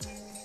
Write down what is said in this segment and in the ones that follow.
Yeah.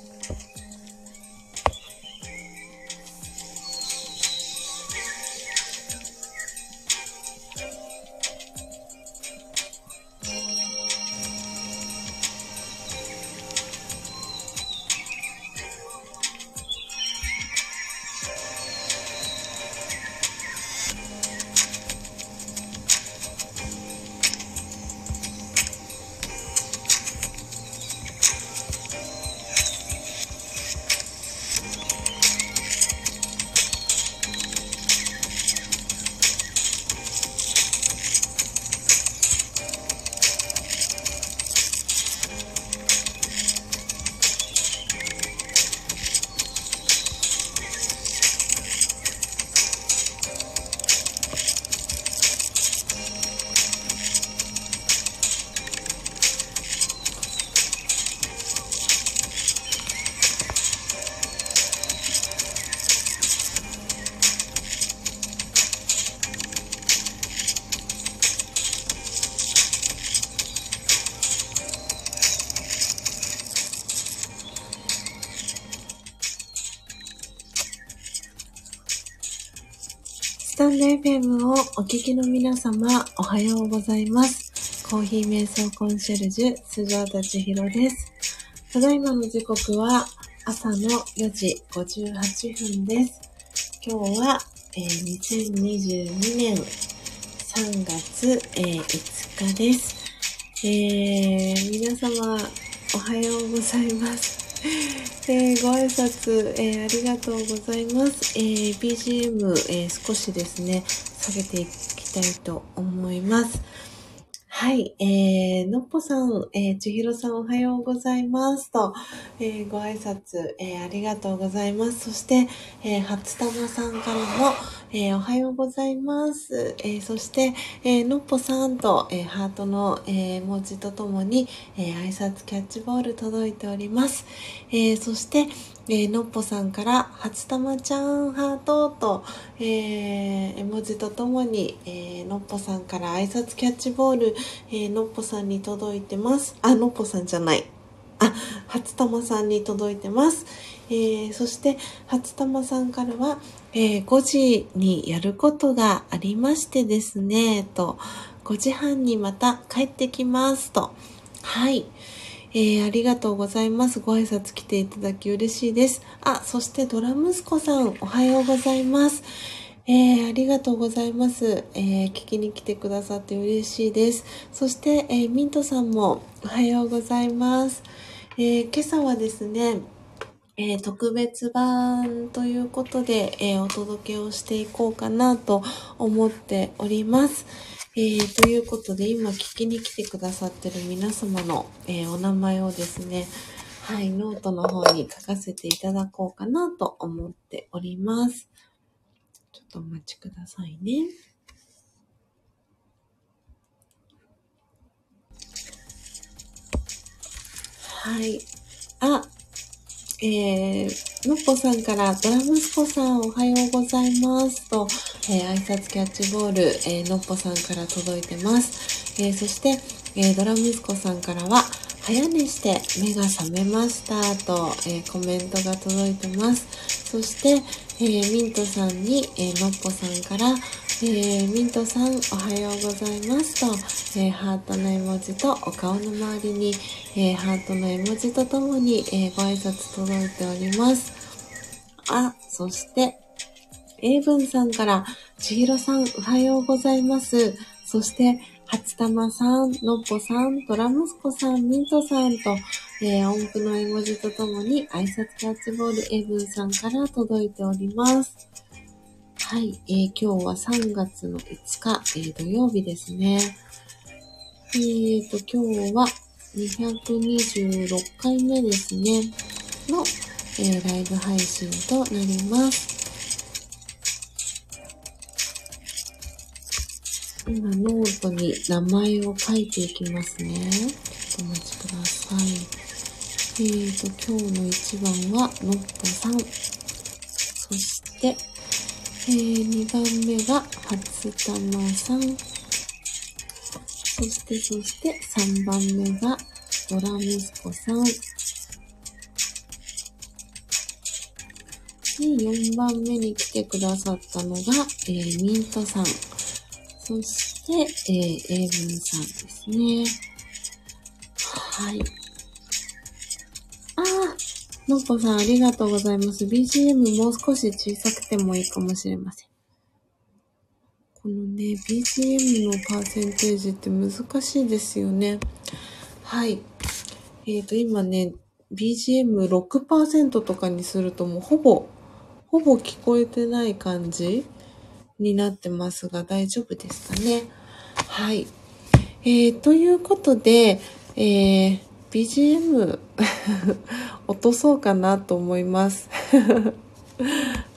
FM をお聞きの皆様、おはようございます。コーヒー瞑想コンシェルジュ、スジャータチヒロです。ただいまの時刻は朝の4時58分です。今日は、えー2022年3月、えー5日です。えー皆様、おはようございます。えーご挨拶、えーありがとうございます。えー BGM、え少しですね、下げていきたいと思います。はい、えー、のっぽさん、え、ちひろさんおはようございますと、えご挨拶、えありがとうございます。そして、えー、初玉さんからも、えーおはようございます。えーそして、えーのっぽさんと、えハートの、え文字とともに、え挨拶キャッチボール届いております。えそして、えのっぽさんから、初玉ちゃんハートと、え絵文字とともに、えのっぽさんから挨拶キャッチボール、えのっぽさんに届いてます。あ、のっぽさんじゃない。あ、初玉さんに届いてます。えーそして、初玉さんからは、えー5時にやることがありましてですね、と、5時半にまた帰ってきます、と。はい。えーありがとうございます。ご挨拶来ていただき嬉しいです。あ、そしてドラ息子さん、おはようございます。えーありがとうございます。えー聞きに来てくださって嬉しいです。そして、えーミントさんもおはようございます。えー今朝はですね、えー特別版ということで、えーお届けをしていこうかなと思っております。えーということで、今聞きに来てくださってる皆様の、えお名前をですね、はい、ノートの方に書かせていただこうかなと思っております。ちょっとお待ちくださいね。はい。あ、えー、のっぽさんから、ドラ息子さんおはようございますと、えー挨拶キャッチボール、えーのっぽさんから届いてます。えーそして、えードラ息子さんからは、早寝して目が覚めましたと、えーコメントが届いてます。そして、えーミントさんに、えーのっぽさんから、えーミントさんおはようございますと、えーハートの絵文字とお顔の周りに、えーハートの絵文字とともに、えご挨拶届いております。あ、そして、英文さんから、ちひろさんおはようございます。そして、初玉さん、のっぽさん、ドラ息子さん、ミントさんと、え音符の絵文字とともに挨拶キャッチボール、エブンさんから届いております。はい、えー今日は3月の5日、えー土曜日ですね。えーと、今日は226回目ですね、の、えーライブ配信となります。今、ノートに名前を書いていきますね。ちょっとお待ちください。えーと、今日の一番は、のっぽさん。そして、えー、2番目が、初玉さん。そして、そして、3番目が、ドラ息子さん。で、4番目に来てくださったのが、えー、ミントさん。そして、えー、英文さんですね。はい。のっぽさんありがとうございます。BGM もう少し小さくてもいいかもしれません。このね、BGM のパーセンテージって難しいですよね。はい。えっ、と、今ね、BGM6% とかにするともうほぼ、ほぼ聞こえてない感じになってますが大丈夫ですかね？はい。えー、ということで、えー、BGM 落とそうかなと思います。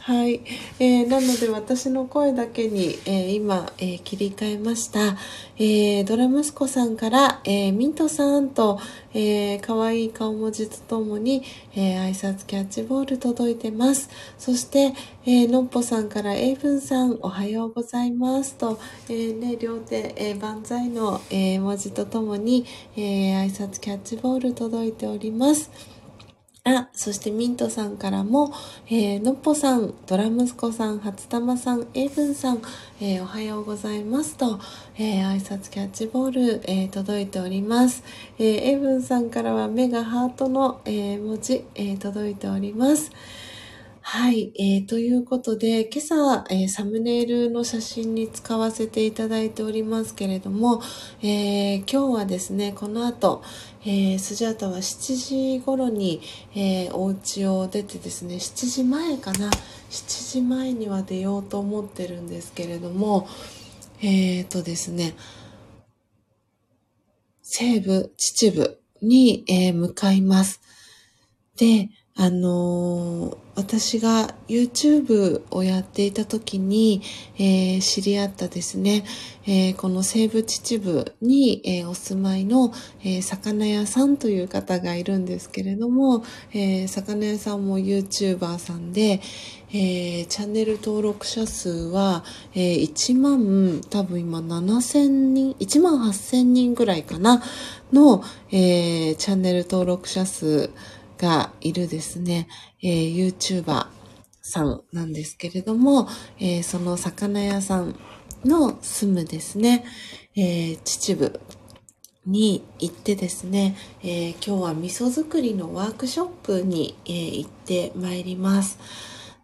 はい、えーなので私の声だけに、えー今、えー切り替えました、えードラ息子さんから、えーミントさんと、えー、かわいい顔文字とともに、えー挨拶キャッチボール届いてます。そして、えーのっぽさんからエイブンさんおはようございますと、えーね、両手、えー万歳の、えー文字とともに、えー挨拶キャッチボール届いております。あ、そしてミントさんからも、えー、のっぽさん、ドラ息子さん、初玉さん、エイブンさん、えー、おはようございますと、えー、挨拶キャッチボール、えー、届いております。えー、エイブンさんからは目がハートの、えー、文字、えー、届いております。はい、えー、ということで、今朝、えー、サムネイルの写真に使わせていただいておりますけれども、えー、今日はですね、この後、えー、スジャータは7時頃に、えー、お家を出てですね、7時前かな、7時前には出ようと思ってるんですけれども、えーとですね、西部、秩父に、えー、向かいます。で、あのー、私が YouTube をやっていた時に、えー、知り合ったですね、えー、この西部秩父に、えお住まいの、え魚屋さんという方がいるんですけれども、え魚屋さんも YouTuber さんで、えチャンネル登録者数は、え1万、多分今7000人、1万8000人ぐらいかな、の、えチャンネル登録者数がいるですね、えー、YouTuber さんなんですけれども、えー、その魚屋さんの住むですね、えー、秩父に行ってですね、えー、今日は味噌作りのワークショップに、えー、行ってまいります。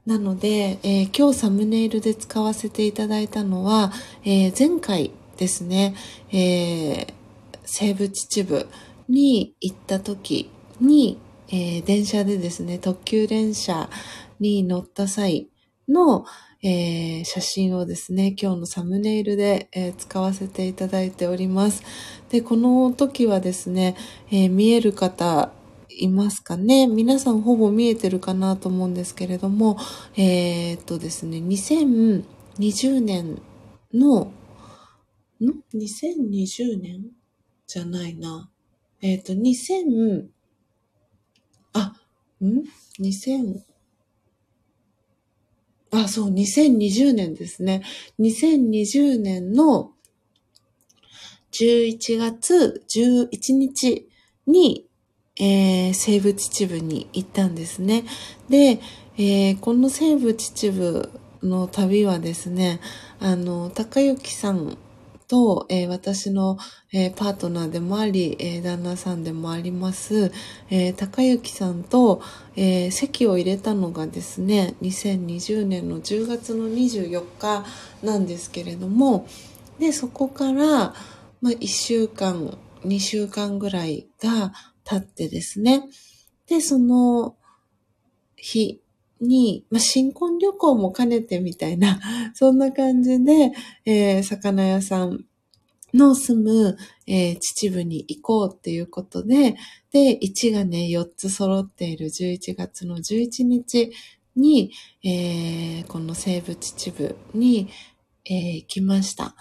なので、えー、今日サムネイルで使わせていただいたのは、えー、前回ですね、えー、西武秩父に行った時に、えー、電車でですね、特急電車に乗った際の、えー、写真をですね、今日のサムネイルで、えー、使わせていただいております。で、この時はですね、え見える方いますかね？皆さんほぼ見えてるかなと思うんですけれども、えっとですね、2020年の、ん ?2020 年？じゃないな。えっ、と、2000、あ、ん ?2000、あ、そう、2020年ですね。2020年の11月11日に、えー、西部秩父に行ったんですね。で、えー、この西部秩父の旅はですね、あの、高幸さんと、えー、私の、えー、パートナーでもあり、えー、旦那さんでもあります、え高幸さんと、え席を入れたのがですね、2020年の10月の24日なんですけれども、で、そこから、まあ、1週間、2週間ぐらいが経ってですね、で、その日に、まあ、新婚旅行も兼ねてみたいな、そんな感じで、えー、魚屋さんの住む、えー、秩父に行こうっていうことで、で、1がね、4つ揃っている11月の11日に、えー、この西武秩父に、えー、行きました。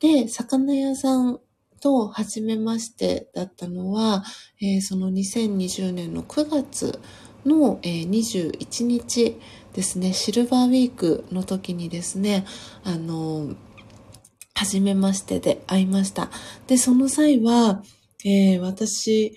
で、魚屋さんと初めましてだったのは、えー、その2020年の9月の、えー、21日ですね、シルバーウィークの時にですね、あの、初めましてで会いました。で、その際は、えー、私、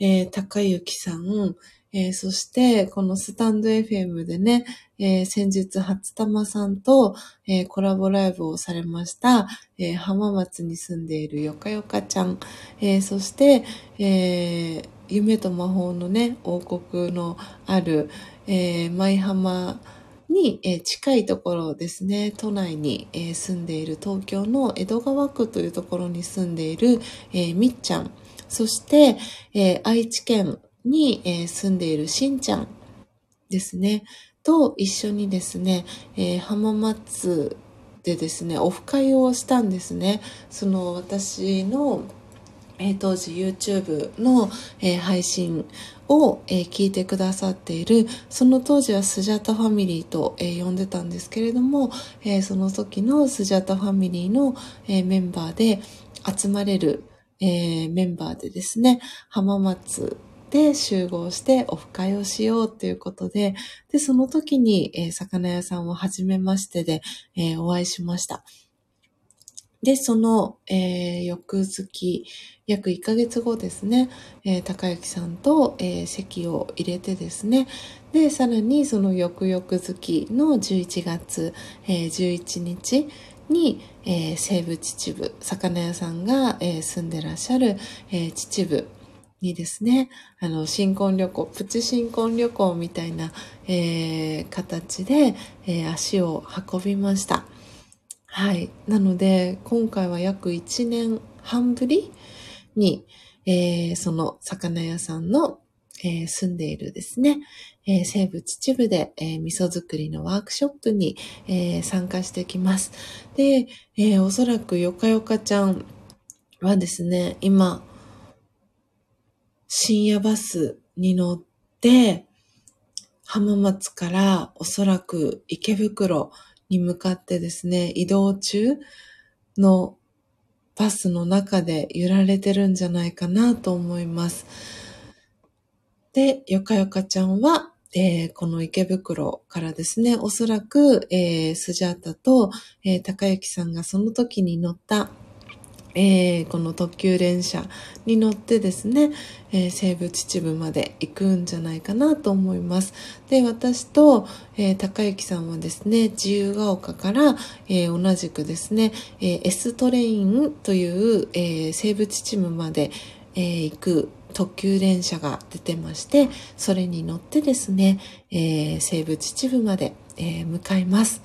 えー、高幸さん、えー、そして、このスタンド FM でね、えー、先日、初玉さんと、えー、コラボライブをされました、え浜松に住んでいるよかよかちゃん、えそして、え夢と魔法のね、王国のある、え舞浜に、え近いところですね、都内に、え住んでいる東京の江戸川区というところに住んでいる、えみっちゃん、そして、え愛知県に、住んでいるしんちゃんですね、と一緒にですね、え浜松でですね、オフ会をしたんですね。その私のえ当時 YouTube の、え配信を、え聞いてくださっている、その当時はスジャタファミリーと、え呼んでたんですけれども、えその時のスジャタファミリーの、えメンバーで集まれる、えメンバーでですね、浜松で集合してオフ会をしようということで、で、その時に、え魚屋さんをはじめましてで、えお会いしました。で、その、えー、翌月、約1ヶ月後ですね、えー、高幸さんと、えー、席を入れてですね、で、さらにその翌々月の11月、えー、11日に、えー、西部秩父、魚屋さんが、えー、住んでらっしゃる、えー、秩父にですね、あの、新婚旅行、プチ新婚旅行みたいな、えー、形で、えー、足を運びました。はい。なので、今回は約1年半ぶりに、えー、その魚屋さんの、えー、住んでいるですね、えー、西部秩父で、えー、味噌作りのワークショップに、えー、参加してきます。で、えー、おそらくよかよかちゃんはですね、今、深夜バスに乗って、浜松からおそらく池袋に向かってですね、移動中のバスの中で揺られてるんじゃないかなと思います。で、よかよかちゃんは、えー、この池袋からですね、おそらく、えー、スジャータと、えー、高幸さんがその時に乗ったえー、この特急電車に乗ってですね、えー、西武秩父まで行くんじゃないかなと思います。で、私と、えー、高幸さんはですね、自由が丘から、えー、同じくですね、えー、S トレインという、えー、西武秩父まで、えー、行く特急電車が出てまして、それに乗ってですね、えー、西武秩父まで、えー、向かいます。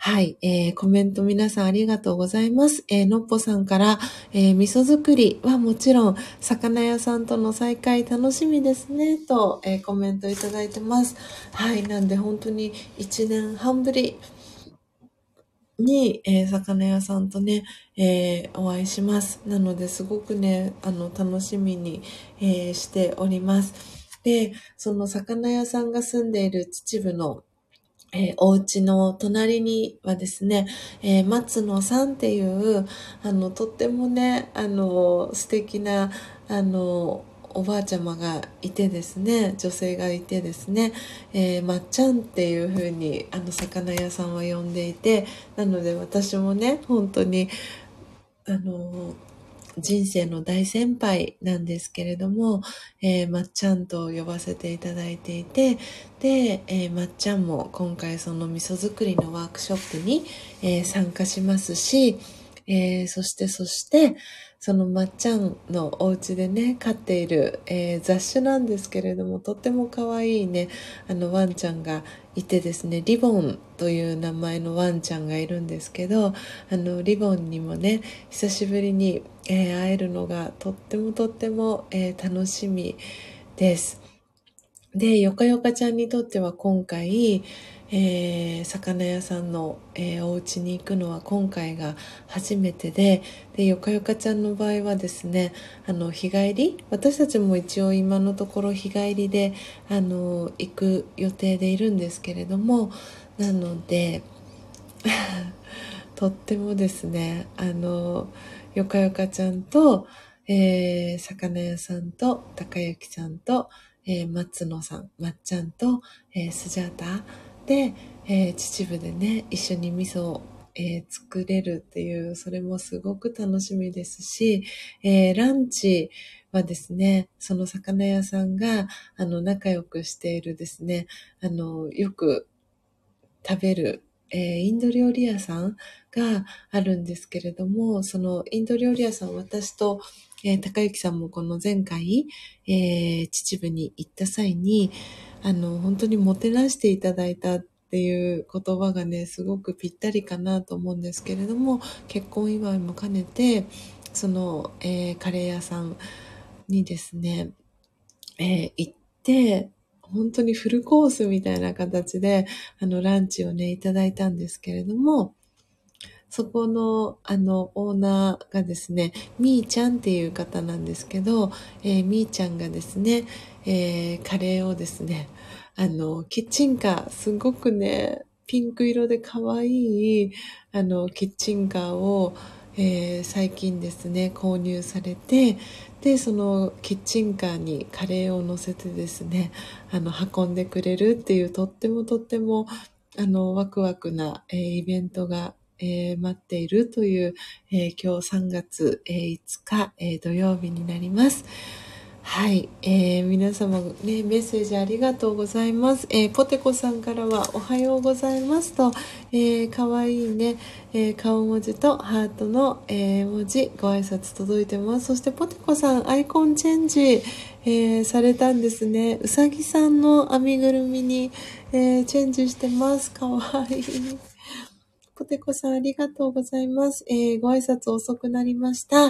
はい、えー、コメント皆さんありがとうございます。えー、のっぽさんから、えー、味噌作りはもちろん、魚屋さんとの再会楽しみですね、と、えー、コメントいただいてます。はい、なんで本当に1年半ぶりに、えー、魚屋さんとね、えー、お会いします。なのですごくね、あの、楽しみに、えー、しております。で、その魚屋さんが住んでいる秩父のえー、お家の隣にはですね、えー、松野さんっていう、あの、とってもね、あの、素敵な、あの、おばあちゃまがいてですね、女性がいてですね、えー、まっちゃんっていう風に、あの、魚屋さんは呼んでいて、なので私もね、本当に、あの、人生の大先輩なんですけれども、えー、まっちゃんと呼ばせていただいていて、で、えー、まっちゃんも今回その味噌作りのワークショップに、えー、参加しますし、えー、そしてそして、そのまっちゃんのお家でね、飼っている、えー、雑種なんですけれども、とっても可愛いね、あのワンちゃんがいてですね、リボンという名前のワンちゃんがいるんですけど、あの、リボンにもね、久しぶりに、えー、会えるのがとってもとっても、えー、楽しみです。で、よかよかちゃんにとっては今回、えー、魚屋さんの、えー、お家に行くのは今回が初めてで、で、よかよかちゃんの場合はですね、あの、日帰り私たちも一応今のところ日帰りで、あの、行く予定でいるんですけれども、なので、とってもですね、あの、よかよかちゃんと、えー、魚屋さんと、高幸さんと、えー、松野さん、まっちゃんと、えー、スジャータ、で、えー、秩父でね、一緒に味噌を、えー、作れるっていう、それもすごく楽しみですし、えー、ランチはですね、その魚屋さんが、あの、仲良くしているですね、あの、よく食べる、えー、インド料理屋さんがあるんですけれども、そのインド料理屋さん、私と、えー、高幸さんもこの前回、えー、秩父に行った際に、あの、本当にもてなしていただいたっていう言葉がね、すごくぴったりかなと思うんですけれども、結婚祝いも兼ねて、その、えー、カレー屋さんにですね、えー、行って、本当にフルコースみたいな形で、あの、ランチをね、いただいたんですけれども、そこの、あの、オーナーがですね、みーちゃんっていう方なんですけど、えー、みーちゃんがですね、えー、カレーをですね、あの、キッチンカー、すごくね、ピンク色で可愛い、あの、キッチンカーを、えー、最近ですね、購入されて、で、そのキッチンカーにカレーを乗せてですね、あの、運んでくれるっていう、とってもとっても、あの、ワクワクな、えー、イベントがえー、待っているという、え、今日3月、え5日、え土曜日になります。はい、えー、皆様ね、メッセージありがとうございます。えー、ポテコさんからはおはようございますと、えー、かわいいね、えー、顔文字とハートの、えー、文字、ご挨拶届いてます。そしてポテコさん、アイコンチェンジ、え、されたんですね。うさぎさんの編みぐるみに、え、チェンジしてます。かわいい。ポテコさんありがとうございます。えー、ご挨拶遅くなりました。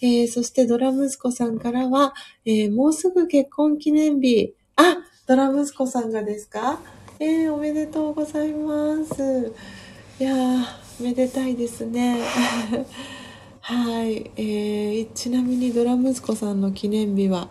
えー、そしてドラ息子さんからは、えー、もうすぐ結婚記念日。あ、ドラ息子さんがですか？えー、おめでとうございます。いやー、めでたいですね。はい、えー、ちなみにドラ息子さんの記念日は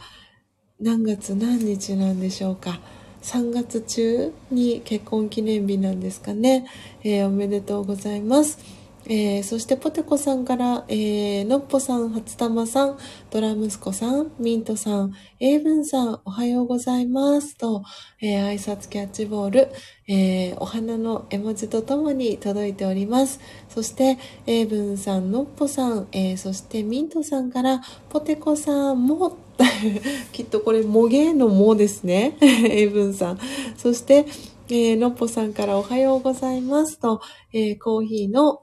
何月何日なんでしょうか？3月中に結婚記念日なんですかね。えー、おめでとうございます。えー、そしてポテコさんから、えー、のっぽさん、初玉さん、ドラ息子さん、ミントさん、エイブンさん、おはようございますと、えー、挨拶キャッチボール、えー、お花の絵文字とともに届いております。そして、エイブンさん、のっぽさん、えー、そしてミントさんから、ポテコさんも、きっとこれ、もげのもですね。エイブンさん。そして、えー、のっぽさんからおはようございますと、えー、コーヒーの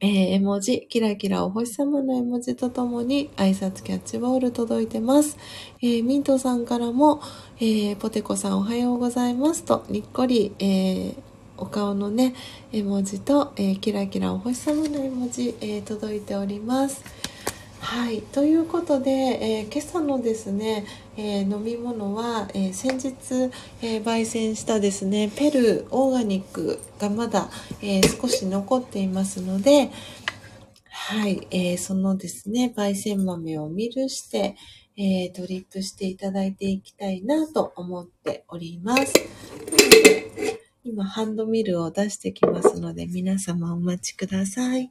えー、絵文字、キラキラお星様の絵文字とともに挨拶キャッチボール届いてます。え、ミントさんからも、え、ポテコさんおはようございますと、にっこり、え、お顔のね、絵文字と、えキラキラお星様の絵文字、え届いております。はい。ということで、えー、今朝のですね、えー、飲み物は、えー、先日、え焙煎したですね、ペルーオーガニックがまだ、え少し残っていますので、はい。えそのですね、焙煎豆をミルして、えドリップしていただいていきたいなと思っております。今、ハンドミルを出してきますので、皆様お待ちください。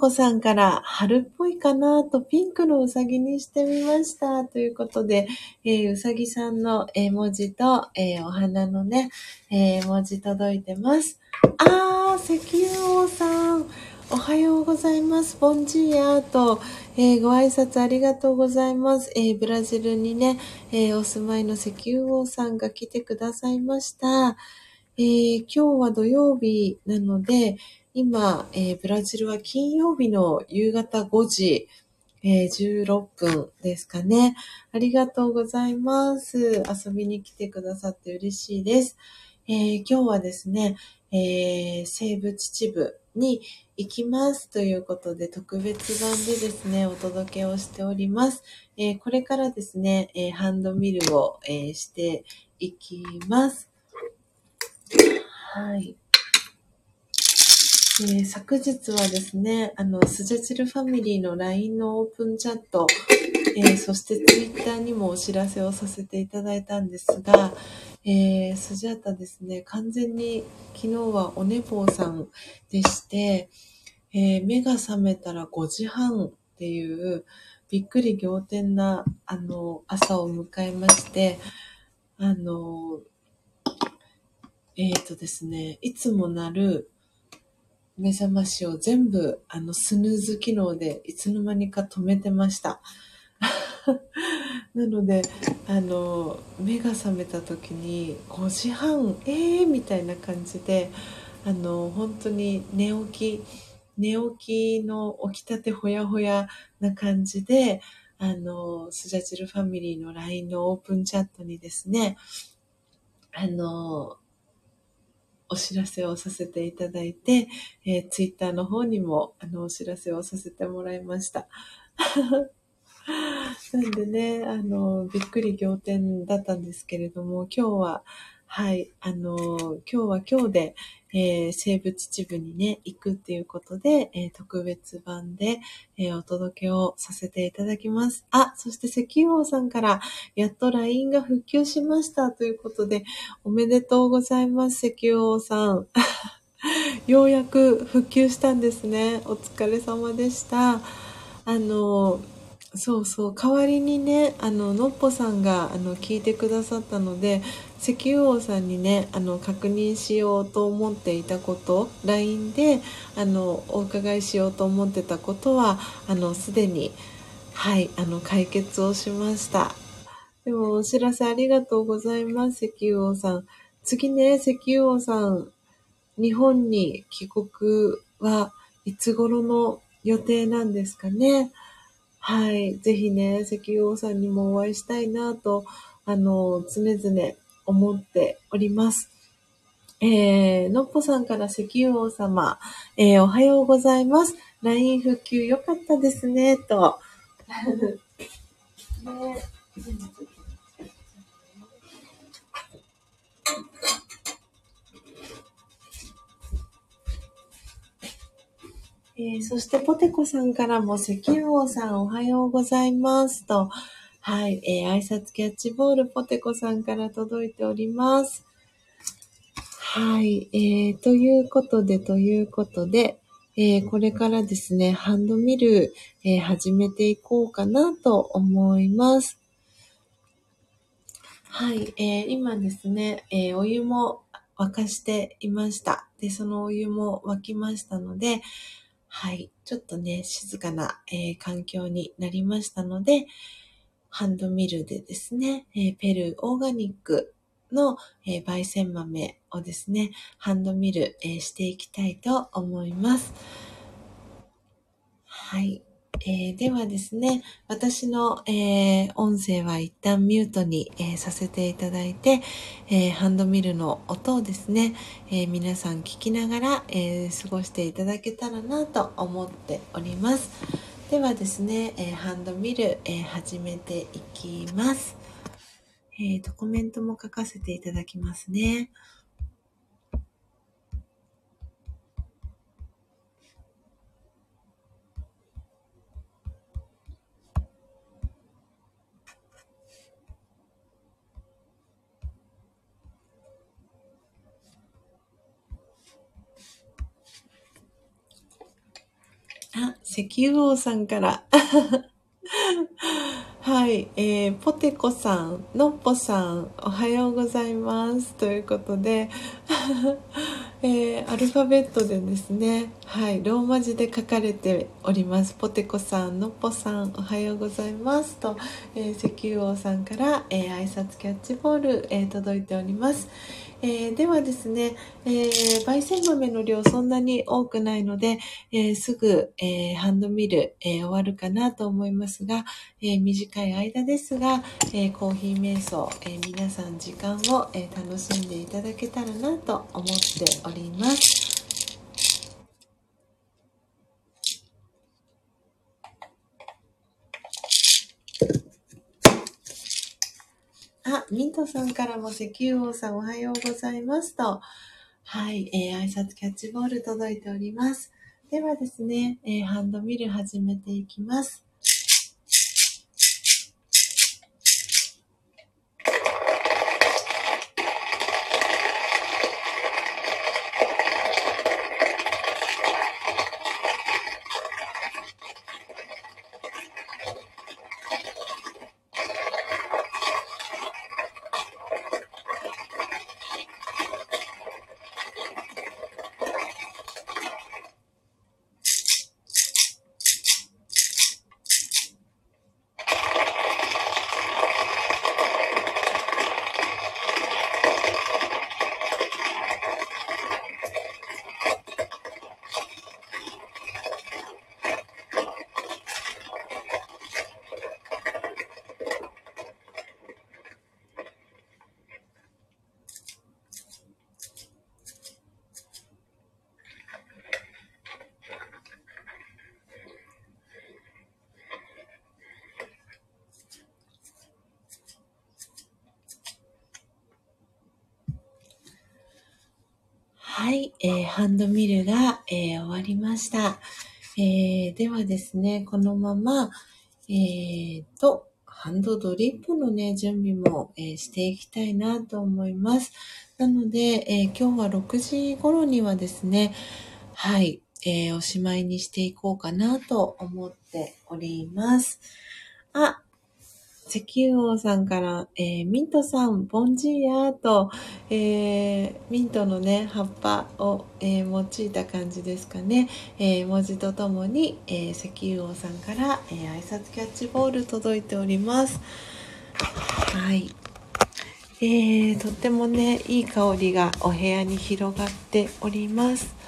ポテコさんから春っぽいかなとピンクのうさぎにしてみました。ということで、えー、うさぎさんの絵文字と、えー、お花のね、え、文字届いてます。あー、石油王さん。おはようございます。ボンジーヤーと、えー、ご挨拶ありがとうございます。えー、ブラジルにね、えー、お住まいの石油王さんが来てくださいました。え今日は土曜日なので、今、えー、ブラジルは金曜日の夕方5時、えー、16分ですかね。ありがとうございます。遊びに来てくださって嬉しいです。えー、今日はですね、えー、西部秩父に行きますということで特別版でですね、お届けをしております。えー、これからですね、えー、ハンドミルを、えー、していきます。はい。えー、昨日はですね、あの、スジャチルファミリーの LINE のオープンチャット、えー、そして Twitter にもお知らせをさせていただいたんですが、えー、スジャータですね、完全に昨日はお寝坊さんでして、えー、目が覚めたら5時半っていう、びっくり仰天な、あの、朝を迎えまして、あの、えっ、ー、とですね、いつもなる目覚ましを全部、あの、スヌーズ機能でいつの間にか止めてました。なので、あの、目が覚めた時に5時半、えーみたいな感じで、あの、本当に寝起き、寝起きの起きたてほやほやな感じで、あの、スジャチルファミリーの LINE のオープンチャットにですね、あの、お知らせをさせていただいて、えー、ツイッターの方にも、あの、お知らせをさせてもらいました。なんでね、あの、びっくり仰天だったんですけれども、今日は、はい、あの、今日は今日で、えー、生物秩父にね、行くっていうことで、えー、特別版で、えー、お届けをさせていただきます。あ、そして石油王さんから、やっと LINE が復旧しましたということで、おめでとうございます、石油王さん。ようやく復旧したんですね。お疲れ様でした。あの、そうそう、代わりにね、あの、のっぽさんが、あの、聞いてくださったので、石油王さんにね、あの、確認しようと思っていたこと、LINE で、あの、お伺いしようと思ってたことは、あの、すでに、はい、あの、解決をしました。でも、お知らせありがとうございます、石油王さん。次ね、石油王さん、日本に帰国はいつ頃の予定なんですかね？はい。ぜひね、石油王さんにもお会いしたいなと、あの、常々思っております。えー、のっぽさんから石油王様、えー、おはようございます。LINE 復旧良かったですね、と。ね えー、そして、ポテコさんからも、石油王さんおはようございますと、はい、えー、挨拶キャッチボール、ポテコさんから届いております。はい、えー、ということで、ということで、えー、これからですね、ハンドミル、えー、始めていこうかなと思います。はい、えー、今ですね、え、お湯も沸かしていました。で、そのお湯も沸きましたので、はい。ちょっとね、静かな、え、環境になりましたので、ハンドミルでですね、え、ペルーオーガニックの、え、焙煎豆をですね、ハンドミル、え、していきたいと思います。はい。えー、ではですね、私の、えー、音声は一旦ミュートに、えー、させていただいて、えハンドミルの音をですね、え皆さん聞きながら、え過ごしていただけたらなと思っております。ではですね、えハンドミル、え始めていきます。えーと、コメントも書かせていただきますね。石油王さんから。はい、えー、ポテコさん、のっぽさん、おはようございます。ということで、えー、アルファベットでですね、はい、ローマ字で書かれております。ポテコさん、のっぽさん、おはようございますと、えー、石油王さんから、えー、挨拶キャッチボール、え届いております。えではですね、え焙煎豆の量そんなに多くないので、えすぐ、えハンドミル、え終わるかなと思いますが、え短い間ですが、えコーヒー瞑想、え皆さん時間を、え楽しんでいただけたらなと思っております。あ、ミントさんからも石油王さんおはようございますと、はい、えー、挨拶キャッチボール届いております。ではですね、えー、ハンドミル始めていきます。えー、ハンドミルが、えー、終わりました。えー、ではですね、このまま、えーと、ハンドドリップのね、準備も、えー、していきたいなと思います。なので、えー、今日は6時頃にはですね、はい、えー、おしまいにしていこうかなと思っております。石油王さんから、えー、ミントさん、ボンジーヤーと、えー、ミントのね、葉っぱを、えー、用いた感じですかね。え文字とともに、え石油王さんから、え挨拶キャッチボール届いております。はい。えとってもね、いい香りがお部屋に広がっております。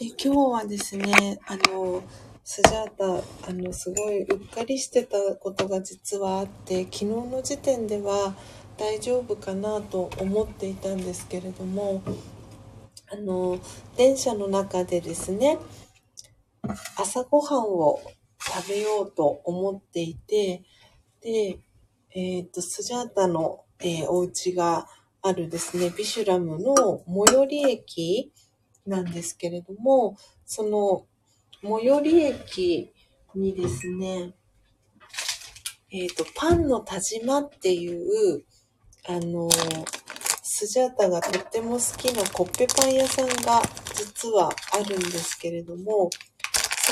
で今日はですね、あの、スジャータ、あの、すごいうっかりしてたことが実はあって、昨日の時点では大丈夫かなと思っていたんですけれども、あの、電車の中でですね、朝ごはんを食べようと思っていて、で、えっ、ー、と、スジャータの、えー、お家があるですね、ビシュラムの最寄り駅なんですけれども、その最寄り駅にですね、えっ、ー、と、パンの田島っていう、あの、スジャータがとっても好きなコッペパン屋さんが実はあるんですけれども、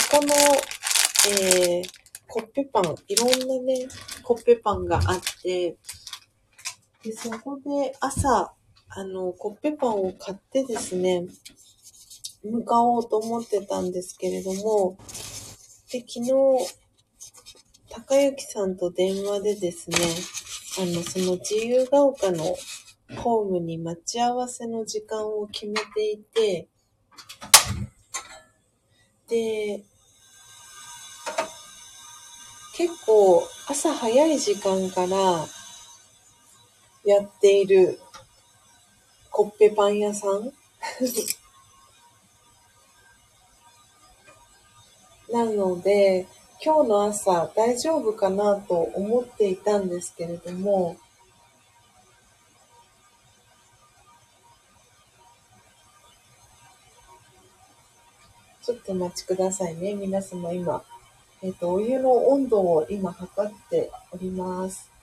そこの、えー、コッペパン、いろんなね、コッペパンがあって、で、そこで朝、あの、コッペパンを買ってですね、向かおうと思ってたんですけれども、で、昨日、高幸さんと電話でですね、あの、その自由が丘のホームに待ち合わせの時間を決めていて、で、結構朝早い時間からやっているコッペパン屋さん？なので、今日の朝大丈夫かなと思っていたんですけれども、ちょっとお待ちくださいね。皆様今、えっ、ー、と、お湯の温度を今測っております。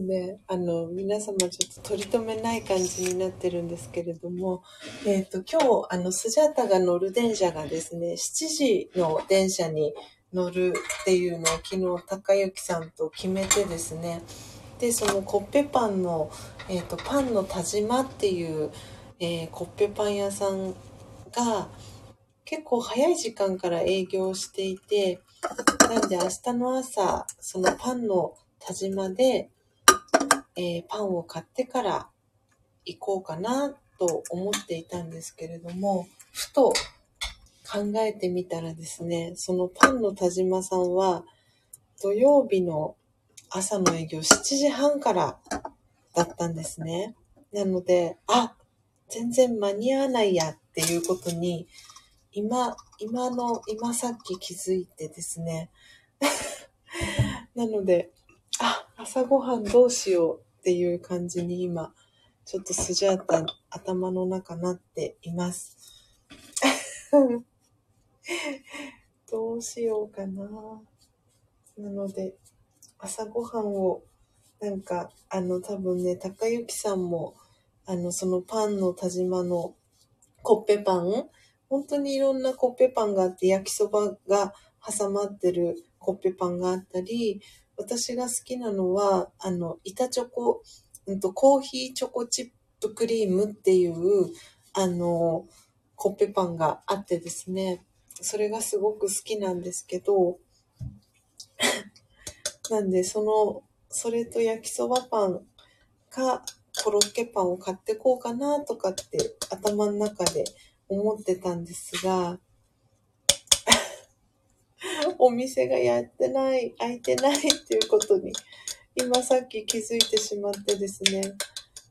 ね、あの、皆様ちょっと取り留めない感じになってるんですけれども、えっ、ー、と、今日、あの、スジャータが乗る電車がですね、7時の電車に乗るっていうのを昨日、高幸さんと決めてですね、で、そのコッペパンの、えっ、ー、と、パンの田島っていう、えー、コッペパン屋さんが、結構早い時間から営業していて、なんで明日の朝、そのパンの田島で、えー、パンを買ってから行こうかなと思っていたんですけれども、ふと考えてみたらですね、そのパンの田島さんは土曜日の朝の営業7時半からだったんですね。なので、あ、全然間に合わないやっていうことに今、今の、今さっき気づいてですね。なので、あ、朝ごはんどうしようっていう感じに今、ちょっとスジャータ頭の中なっています。どうしようかな。なので、朝ごはんを、なんか、あの、多分ね、高幸さんも、あの、そのパンの田島のコッペパン本当にいろんなコッペパンがあって、焼きそばが挟まってるコッペパンがあったり、私が好きなのは、あの、板チョコ、うんと、コーヒーチョコチップクリームっていう、あの、コッペパンがあってですね、それがすごく好きなんですけど、なんで、その、それと焼きそばパンか、コロッケパンを買ってこうかなとかって頭の中で思ってたんですが、お店がやってない、開いてないっていうことに、今さっき気づいてしまってですね、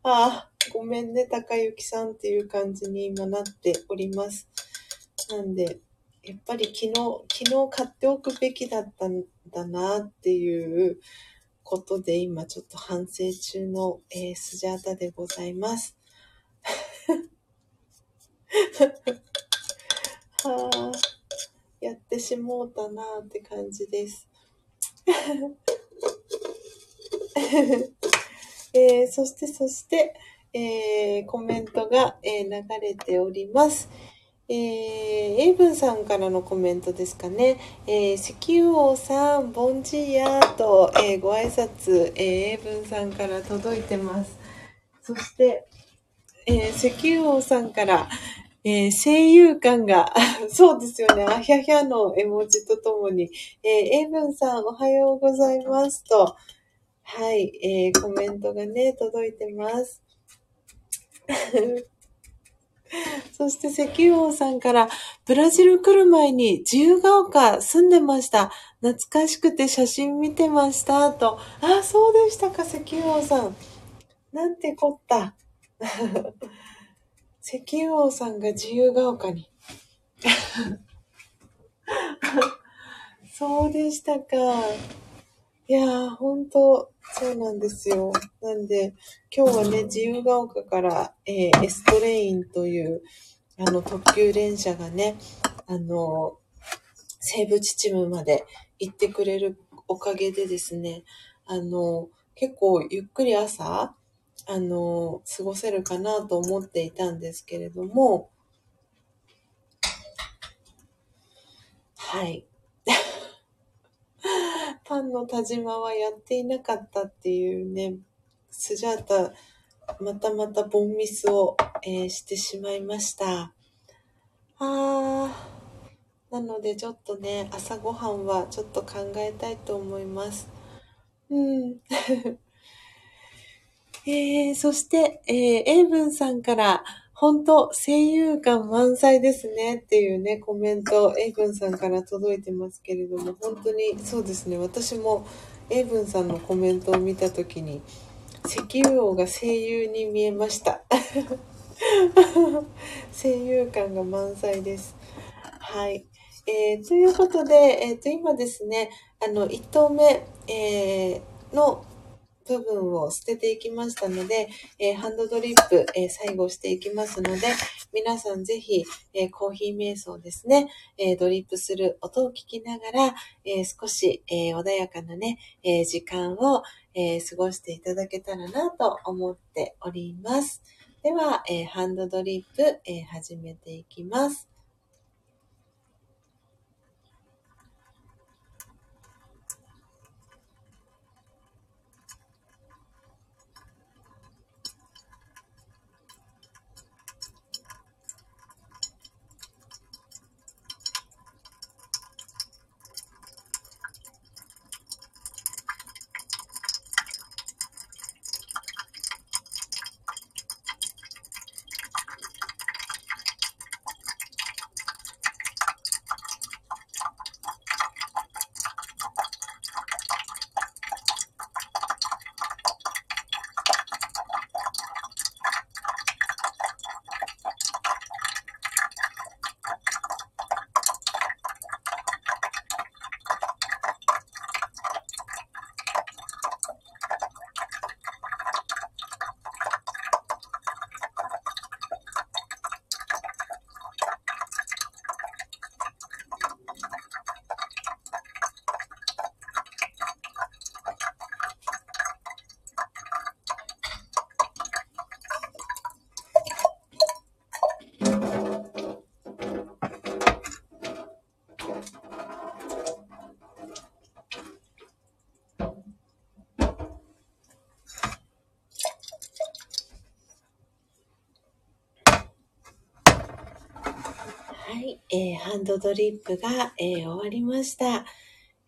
ああ、ごめんね、高雪さんっていう感じに今なっております。なんで、やっぱり昨日、昨日買っておくべきだったんだなっていうことで今ちょっと反省中の、えー、スジャータでございます。はあ、やってしもうたなって感じです。えー、そして、そして、えー、コメントが、えー、流れております。えー、エイブンさんからのコメントですかね。えー、石油王さん、ボンジーヤーと、えー、ご挨拶、えー、エイブンさんから届いてます。そして、えー、石油王さんから、えー、声優感が、そうですよね、あひゃひゃの絵文字とともに、えー、エイブンさんおはようございますと、はい、えー、コメントがね、届いてます。そして石油王さんから、ブラジル来る前に自由が丘住んでました。懐かしくて写真見てました。と。あ、そうでしたか、石油王さん。なんてこった。石油王さんが自由が丘に。そうでしたか。いやー、ほんと、そうなんですよ。なんで、今日はね、自由が丘から、えー、エストレインという、あの、特急電車がね、あの、西武秩父まで行ってくれるおかげでですね、あの、結構ゆっくり朝、あの、過ごせるかなと思っていたんですけれども、はい。パンの田島はやっていなかったっていうね、スジャータ、またまたボンミスを、えー、してしまいました。あー、なのでちょっとね、朝ごはんはちょっと考えたいと思います。うん。えー、そして、えー、エイブンさんから、本当声優感満載ですねっていうね、コメント、エイブンさんから届いてますけれども、本当にそうですね、私もエイブンさんのコメントを見たときに、石油王が声優に見えました。声優感が満載です。はい。えー、ということで、えっ、ー、と、今ですね、あの、1投目、えー、の部分を捨てていきましたので、えー、ハンドドリップ、えー、最後していきますので、皆さんぜひ、えー、コーヒー瞑想ですね、えドリップする音を聞きながら、え少し、え穏やかなね、え時間を、え過ごしていただけたらなと思っております。では、えハンドドリップ、え始めていきます。えー、ハンドドリップが、えー、終わりました。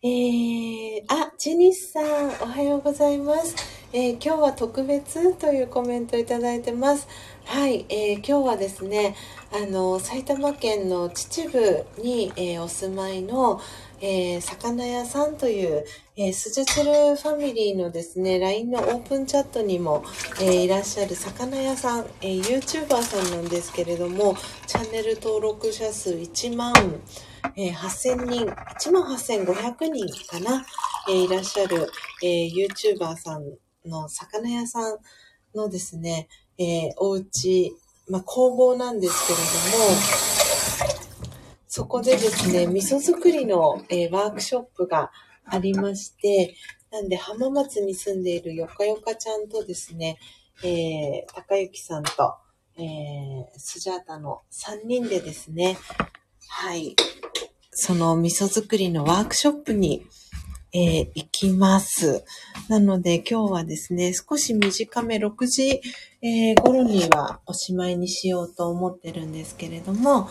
えー、あ、ジニスさん、おはようございます。え、今日は特別というコメントいただいてます。はい、えー、今日はですね、あの、埼玉県の秩父に、え、お住まいの、えー、魚屋さんという、えー、スジャチルファミリーのですね、LINE のオープンチャットにも、えー、いらっしゃる魚屋さん、えー、YouTuber さんなんですけれども、チャンネル登録者数1万、えー、8000人、1万8500人かな、えー、いらっしゃる、えー、YouTuber さんの魚屋さんのですね、えー、お家、まあ、工房なんですけれども、そこでですね、味噌作りの、えー、ワークショップがありまして、なんで浜松に住んでいるよかよかちゃんとですね、えー、高幸さんと、えー、スジャータの3人でですね、はい、その味噌作りのワークショップに、えー、行きます。なので今日はですね、少し短め6時、えー、頃にはおしまいにしようと思ってるんですけれども、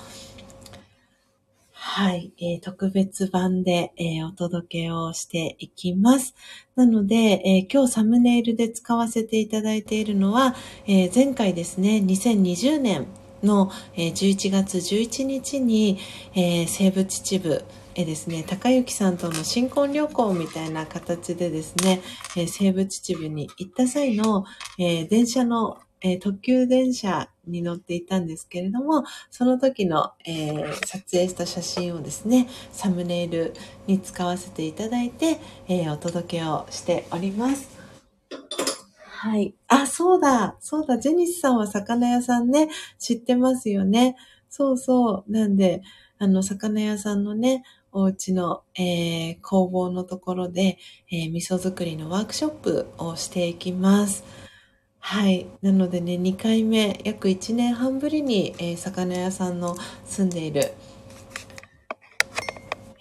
はい、えー、特別版で、えー、お届けをしていきます。なので、えー、今日サムネイルで使わせていただいているのは、え前回ですね、2020年の、え11月11日に、え西部秩父、えですね、高幸さんとの新婚旅行みたいな形でですね、え西部秩父に行った際の、え電車の、え特急電車に乗っていたんですけれども、その時の、えー、撮影した写真をですね、サムネイルに使わせていただいて、えー、お届けをしております。はい。あ、そうだ。そうだ。ジェニスさんは魚屋さんね、知ってますよね。そうそう。なんで、あの、魚屋さんのね、お家の、えー、工房のところで、えー、味噌作りのワークショップをしていきます。はい。なのでね、2回目、約1年半ぶりに、えー、魚屋さんの住んでいる、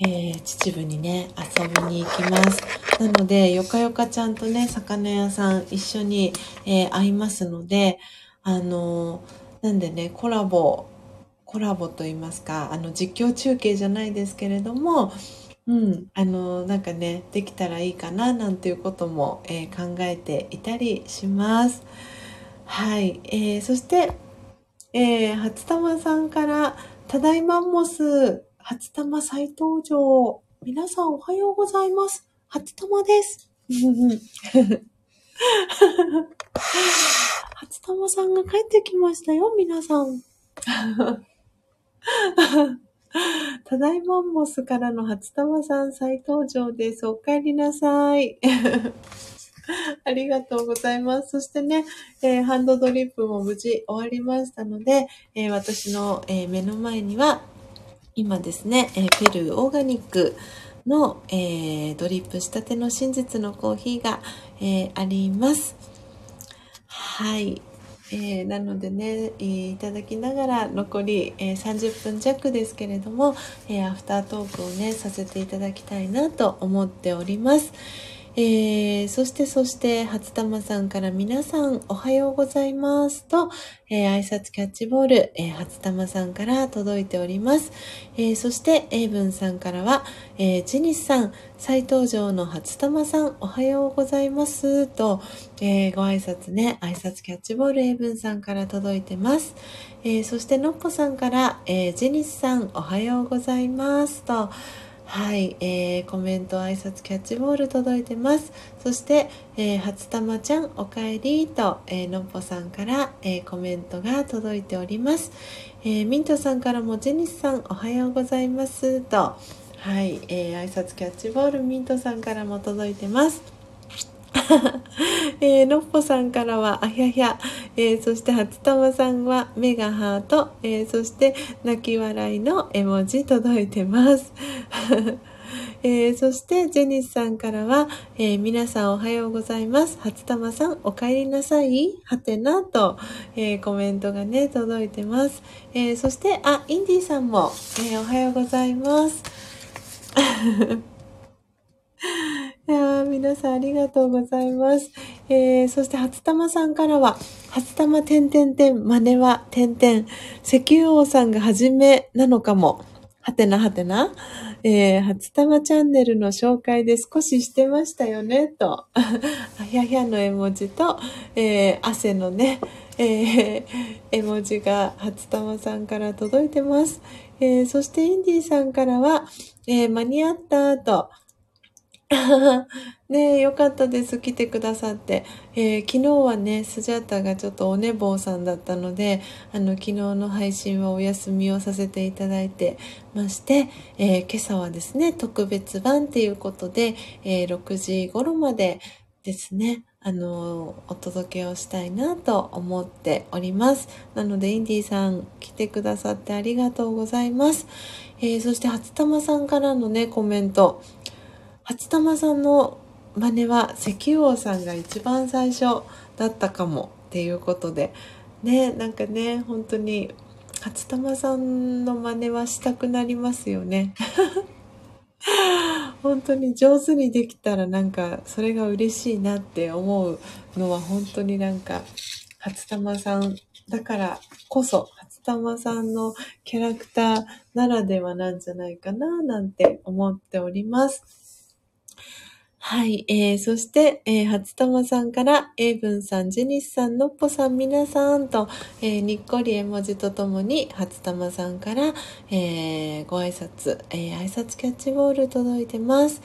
えー、秩父にね、遊びに行きます。なので、よかよかちゃんとね、魚屋さん一緒に、えー、会いますので、あの、なんでね、コラボ、コラボと言いますか、あの、実況中継じゃないですけれども、うん、あの、なんかね、できたらいいかな、なんていうことも、えー、考えていたりします。はい。えー、そして、えー、初玉さんから、ただいまモス、初玉再登場。皆さんおはようございます。初玉です。初玉さんが帰ってきましたよ、皆さん。ただいまんモスからの初玉さん再登場です。お帰りなさい。ありがとうございます。そしてね、えー、ハンドドリップも無事終わりましたので、えー、私の、えー、目の前には、今ですね、えペルーオーガニックの、えドリップしたての真実のコーヒーが、えあります。はい。えー、なのでね、えー、いただきながら残り、えー、30分弱ですけれども、えアフタートークをね、させていただきたいなと思っております。えー、そしてそして、初玉さんから皆さんおはようございますと、えー、挨拶キャッチボール、えー、初玉さんから届いております。え、そして、エイブンさんからは、え、ジニスさん、再登場の初玉さん、おはようございますと、え、ご挨拶ね、挨拶キャッチボール、エイブンさんから届いてます。え、そして、のっぽさんから、え、ジニスさん、おはようございますと、はい、えー、コメント、挨拶、キャッチボール届いてます。そして、えー、初玉ちゃん、おかえりと、えー、のっぽさんから、えー、コメントが届いております。えー、ミントさんからも、ジェニスさん、おはようございますと、はい、えー、挨拶、キャッチボール、ミントさんからも届いてます。えー、のっぽさんからは、あひゃひゃ、えー、そして初玉さんは、目がハート、えー、そして泣き笑いの絵文字届いてます。えー、そして、ジェニスさんからは、えー、皆さんおはようございます。初玉さん、お帰りなさい。はてな、と、えー、コメントがね、届いてます。えそして、あ、インディさんも、えおはようございます。や皆さんありがとうございます。えー、そして初玉さんからは、初玉点々点、真似は点々、石油王さんが初めなのかも。はてなはてな。えー、初玉チャンネルの紹介で少ししてましたよね、と。あひゃひゃの絵文字と、えー、汗のね、えー、絵文字が初玉さんから届いてます。えー、そしてインディーさんからは、えー、間に合ったと、ねえよかったです。来てくださって。えー、昨日はね、スジャータがちょっとお寝坊さんだったので、あの、昨日の配信はお休みをさせていただいてまして、えー、今朝はですね、特別版っていうことで、えー、6時頃までですね、あの、お届けをしたいなと思っております。なので、インディーさん来てくださってありがとうございます。え、そして、初玉さんからのね、コメント。初玉さんの真似は石油王さんが一番最初だったかもっていうことでねなんかね本当に初玉さんの真似はしたくなりますよね 本当に上手にできたらなんかそれが嬉しいなって思うのは本当になんか初玉さんだからこそ初玉さんのキャラクターならではなんじゃないかななんて思っております。はい。えー、そして、えー、初玉さんから、エイブンさん、ジェニスさん、のっぽさん、皆さんと、えー、にっこり絵文字とともに、初玉さんから、えー、ご挨拶、えー、挨拶キャッチボール届いてます。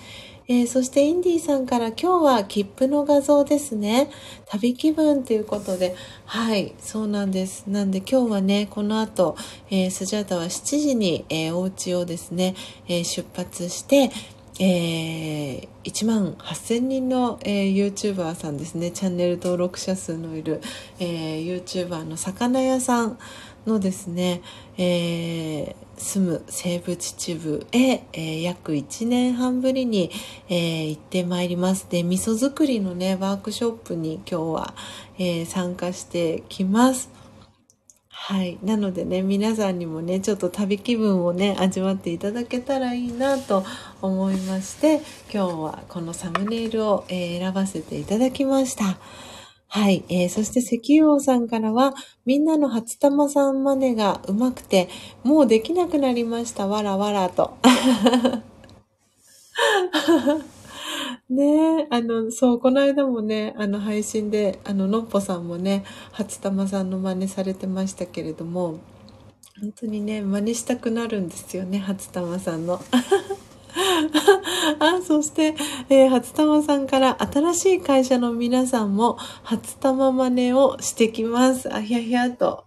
えー、そしてインディーさんから今日は切符の画像ですね。旅気分ということで、はい、そうなんです。なんで今日はね、この後、えー、スジャータは7時に、えー、お家をですね、えー、出発して、えー、1万8000人の、えー、YouTuber さんですね。チャンネル登録者数のいる、えー、YouTuber の魚屋さんのですね、えー、住む西部秩父へ、えー、約1年半ぶりに、えー、行ってまいります。で味噌作りのねワークショップに今日は、えー、参加してきます。はい。なのでね、皆さんにもね、ちょっと旅気分をね、味わっていただけたらいいなと思いまして、今日はこのサムネイルを、えー、選ばせていただきました。はい。えー、そして石油王さんからは、みんなの初玉さん真似が上手くて、もうできなくなりました。わらわらと。ねえ、あの、そう、この間もね、あの、配信で、あの、のっぽさんもね、初玉さんの真似されてましたけれども、本当にね、真似したくなるんですよね、初玉さんの。あ、そして、えー、初玉さんから新しい会社の皆さんも初玉真似をしてきます。あひゃひゃと。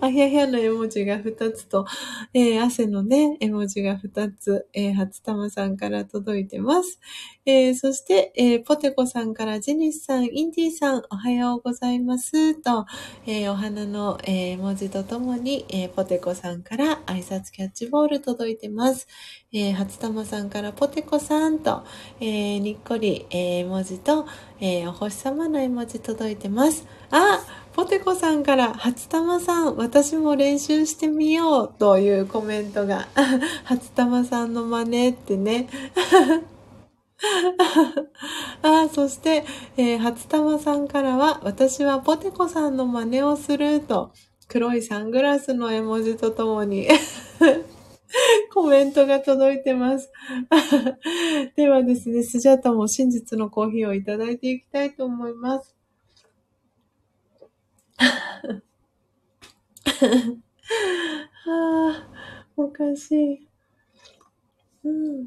あひゃひゃの絵文字が2つと、えー、汗のね、絵文字が2つ、えー、初玉さんから届いてます。えー、そして、えー、ポテコさんからジェニスさん、インディさん、おはようございますと、えー、お花の、えー、文字とともに、えー、ポテコさんから挨拶キャッチボール届いてます。えー、初玉さんからポテコさんと、えー、にっこり、えー、文字と、えー、お星様の絵文字届いてます。あ、ポテコさんから、初玉さん、私も練習してみようというコメントが、初玉さんの真似ってね。あそして、えー、初玉さんからは、私はポテコさんの真似をすると、黒いサングラスの絵文字とともに コメントが届いてます。ではですね、スジャタも真実のコーヒーをいただいていきたいと思います。はあ、おかしい。うん。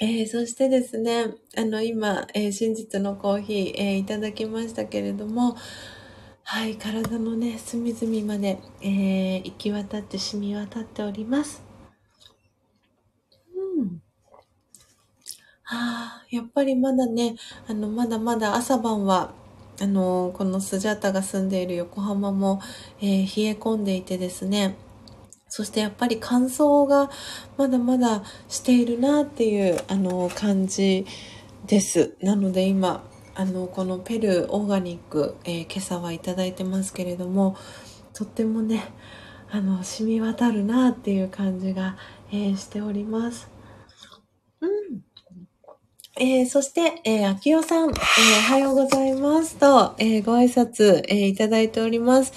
えー、そしてですね、あの、今、えー、真実のコーヒー、えー、いただきましたけれども、はい、体のね、隅々まで、え、行き渡って染み渡っております。うん。はあ、やっぱりまだね、あの、まだまだ朝晩は、あの、このスジャタが住んでいる横浜も、えー、冷え込んでいてですね、そしてやっぱり乾燥がまだまだしているなっていう、あの、感じです。なので今、あの、このペルーオーガニック、えー、今朝はいただいてますけれども、とってもね、あの、染み渡るなっていう感じが、えー、しております。うん。えー、そして、えー、秋代さん、えー、おはようございますと、えー、ご挨拶、えー、いただいております。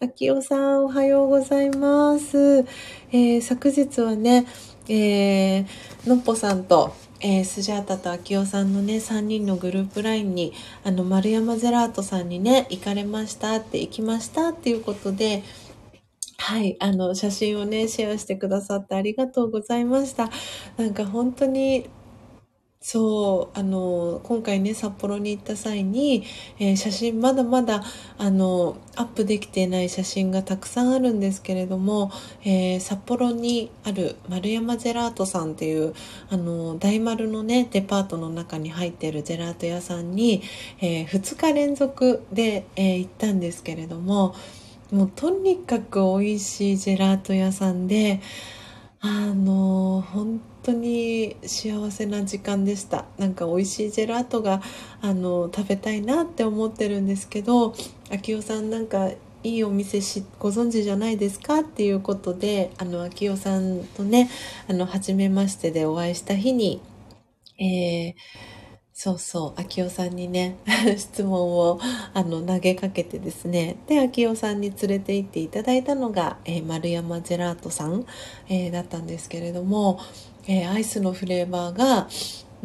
秋代さん、おはようございます。え、昨日はね、え、のっぽさんと、えー、スジャータと秋代さんのね、3人のグループ LINE に、あの、丸山ゼラートさんにね、行かれましたって、行きましたっていうことで、はい、あの、写真をね、シェアしてくださってありがとうございました。なんか本当にそう、あの、今回ね、札幌に行った際に、えー、写真、まだまだ、あの、アップできていない写真がたくさんあるんですけれども、えー、札幌にある丸山ジェラートさんっていう、あの、大丸のね、デパートの中に入ってるジェラート屋さんに、えー、2日連続で、え行ったんですけれども、もうとにかく美味しいジェラート屋さんで、あの、本当に幸せな時間でした。なんか美味しいジェラートがあの食べたいなって思ってるんですけど秋代さんなんかいいお店しご存知じゃないですかっていうことであの秋代さんとねあの初めましてでお会いした日に、えーそうそう、秋代さんにね、質問をあの投げかけてですね、で、秋代さんに連れて行っていただいたのが、えー、丸山ジェラートさん、えー、だったんですけれども、えー、アイスのフレーバーが、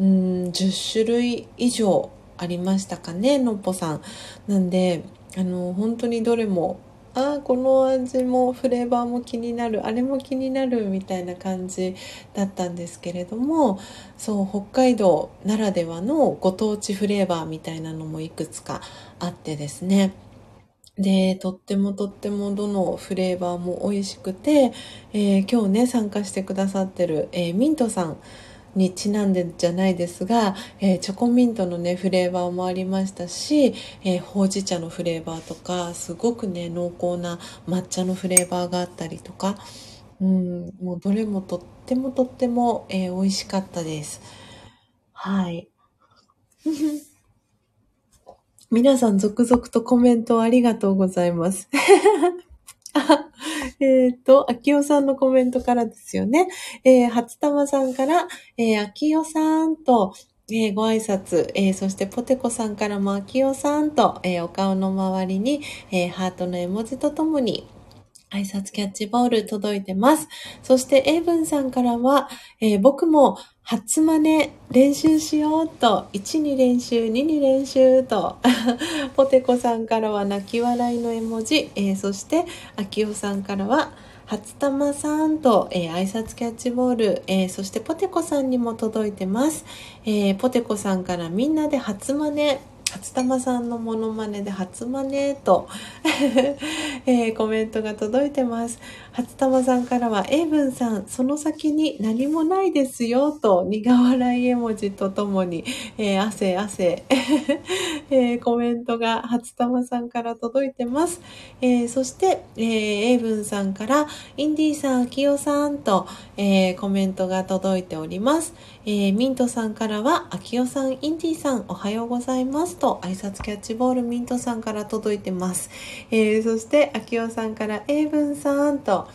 うん、10種類以上ありましたかね、のっぽさん。なんで、あの、本当にどれもああこの味もフレーバーも気になるあれも気になるみたいな感じだったんですけれどもそう北海道ならではのご当地フレーバーみたいなのもいくつかあってですねで、とってもとってもどのフレーバーも美味しくて、えー、今日ね、参加してくださってる、えー、ミントさんにちなんでじゃないですが、えー、チョコミントのねフレーバーもありましたし、えー、ほうじ茶のフレーバーとかすごくね濃厚な抹茶のフレーバーがあったりとか、うん、もうどれもとってもとっても、えー、美味しかったです。はい。皆さん続々とコメントありがとうございます。えっ、と、秋代さんのコメントからですよね。えー、初玉さんから、えー、秋代さんと、えー、ご挨拶、えー、そしてポテコさんからも秋代さんと、えー、お顔の周りに、えハートの絵文字とともに、挨拶キャッチボール届いてます。そして、エイブンさんからは、え僕も初真似練習しようと、1に練習、2に練習と、ポテコさんからは泣き笑いの絵文字、えー、そして、アキオさんからは、初玉さんと、えー、挨拶キャッチボール、えー、そしてポテコさんにも届いてます。えー、ポテコさんからみんなで初真似、初玉さんのモノマネで初真似と、えー、コメントが届いてます。初玉さんからは、エイブンさん、その先に何もないですよ、と苦笑い絵文字とともに、えー、汗汗、えー、コメントが初玉さんから届いてます。えそして、えエイブンさんから、インディーさん、アキオさんと、えコメントが届いております。えミントさんからは、アキオさん、インディーさん、おはようございます。と挨拶キャッチボールミントさんから届いてます。えー、そして、あきおさんから、エイブンさんと、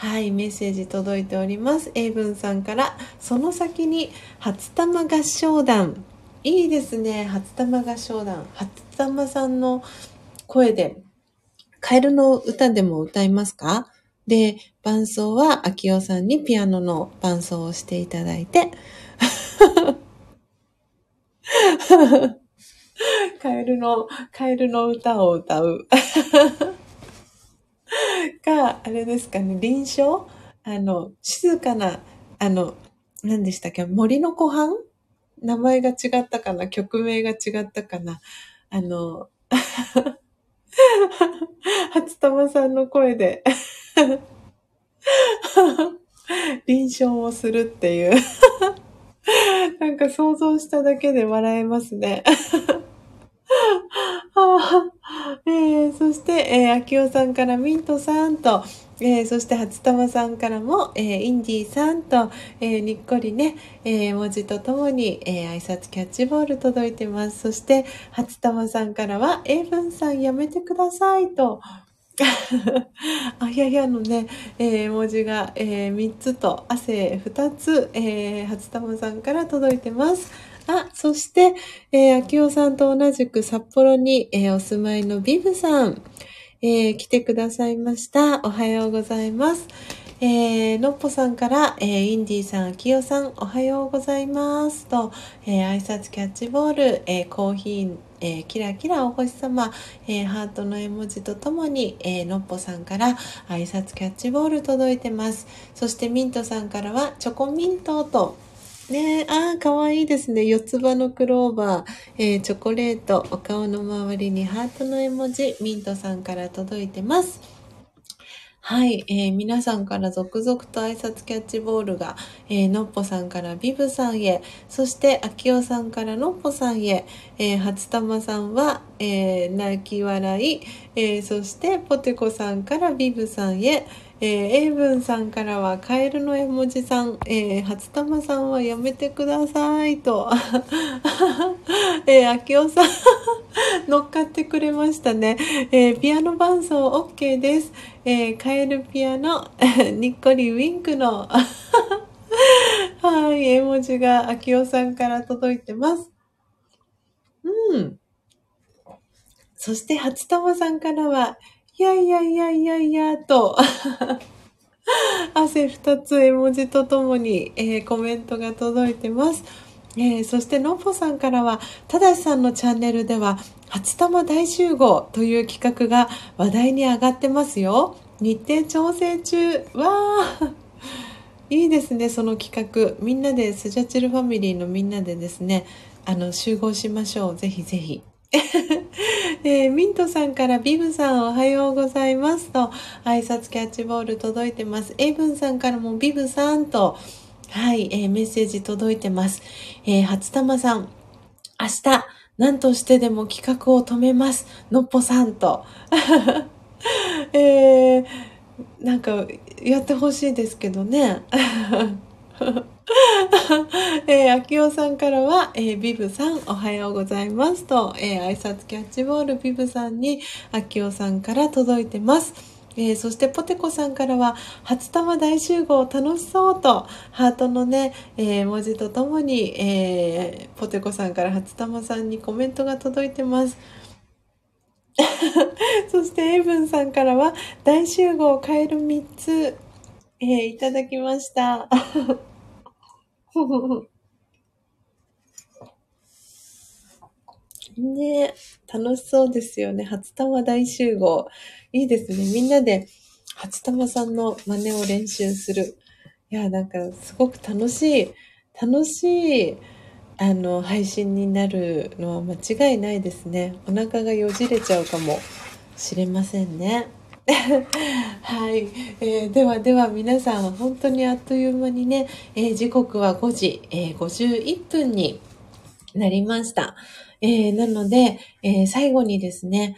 はい、メッセージ届いております。エイブンさんから、その先に、初玉合唱団。いいですね、初玉合唱団。初玉さんの声で、カエルの歌でも歌いますか？で、伴奏は、あきおさんにピアノの伴奏をしていただいて、カエルの、カエルの歌を歌う。か、あれですかね、臨床？あの、静かな、あの、何でしたっけ？森の湖畔？名前が違ったかな？曲名が違ったかな？あの、初玉さんの声で 臨床をするっていう。なんか想像しただけで笑えますね。えー、そして、えー、秋代さんからミントさんと、えー、そして初玉さんからも、えー、インディーさんと、えー、にっこりね、え文字とともに、え挨拶キャッチボール届いてます。そして、初玉さんからは、英文さんやめてくださいと、あややのね、えー、文字が、えー、3つと汗2つ、えー、初玉さんから届いてます。あ、そして、えー、秋代さんと同じく札幌に、えー、お住まいのビブさん、えー、来てくださいました。おはようございます。えー、のっぽさんから、えー、インディーさん、きよさん、おはようございます。と、えー、挨拶キャッチボール、えー、コーヒー、えー、キラキラお星様、えー、ハートの絵文字とともに、えー、のっぽさんから挨拶キャッチボール届いてます。そしてミントさんからは、チョコミントと、ねえ、ああ、かわいいですね。四つ葉のクローバー、えーチョコレート、お顔の周りにハートの絵文字、ミントさんから届いてます。はい、えー皆さんから続々と挨拶キャッチボールが、えーのっぽさんからビブさんへ、そしてあきおさんからのっぽさんへ、えー初玉さんは、えー泣き笑い、えーそしてポテコさんからビブさんへ、えー、エイブンさんからはカエルの絵文字さん、えー初玉さんはやめてくださいと、えー、あきおさん乗っかってくれましたね。えーピアノ伴奏 OK です。えーカエルピアノ、にっこりウィンクの、はい、絵文字があきおさんから届いてます。うん。そして、初玉さんからは、いやいやいやいやいや、と、汗二つ絵文字とともに、えーコメントが届いてます。えーそして、のっぽさんからは、ただしさんのチャンネルでは、初玉大集合という企画が話題に上がってますよ。日程調整中。わー。いいですね、その企画。みんなで、スジャチルファミリーのみんなでですね、あの、集合しましょう。ぜひぜひ。えーミントさんからビブさんおはようございますと挨拶キャッチボール届いてます。エイブンさんからもビブさんとはい、えーメッセージ届いてます。えー初玉さん明日何としてでも企画を止めます。のっぽさんと。えーなんかやってほしいですけどね。えー、秋代さんからは、えービブさんおはようございますと、えー挨拶キャッチボールビブさんに秋代さんから届いてます。えーそしてポテコさんからは初玉大集合楽しそうとハートのね、えー文字とともに、えーポテコさんから初玉さんにコメントが届いてます。そしてエイブンさんからは大集合カエル3つ、えいただきました。ね楽しそうですよね。初玉大集合。いいですね。みんなで初玉さんの真似を練習する。いや、なんかすごく楽しい、楽しい、あの、配信になるのは間違いないですね。お腹がよじれちゃうかもしれませんね。はい、えーではでは皆さん本当にあっという間にね、えー時刻は5時、えー51分になりました。えーなので、え最後にですね、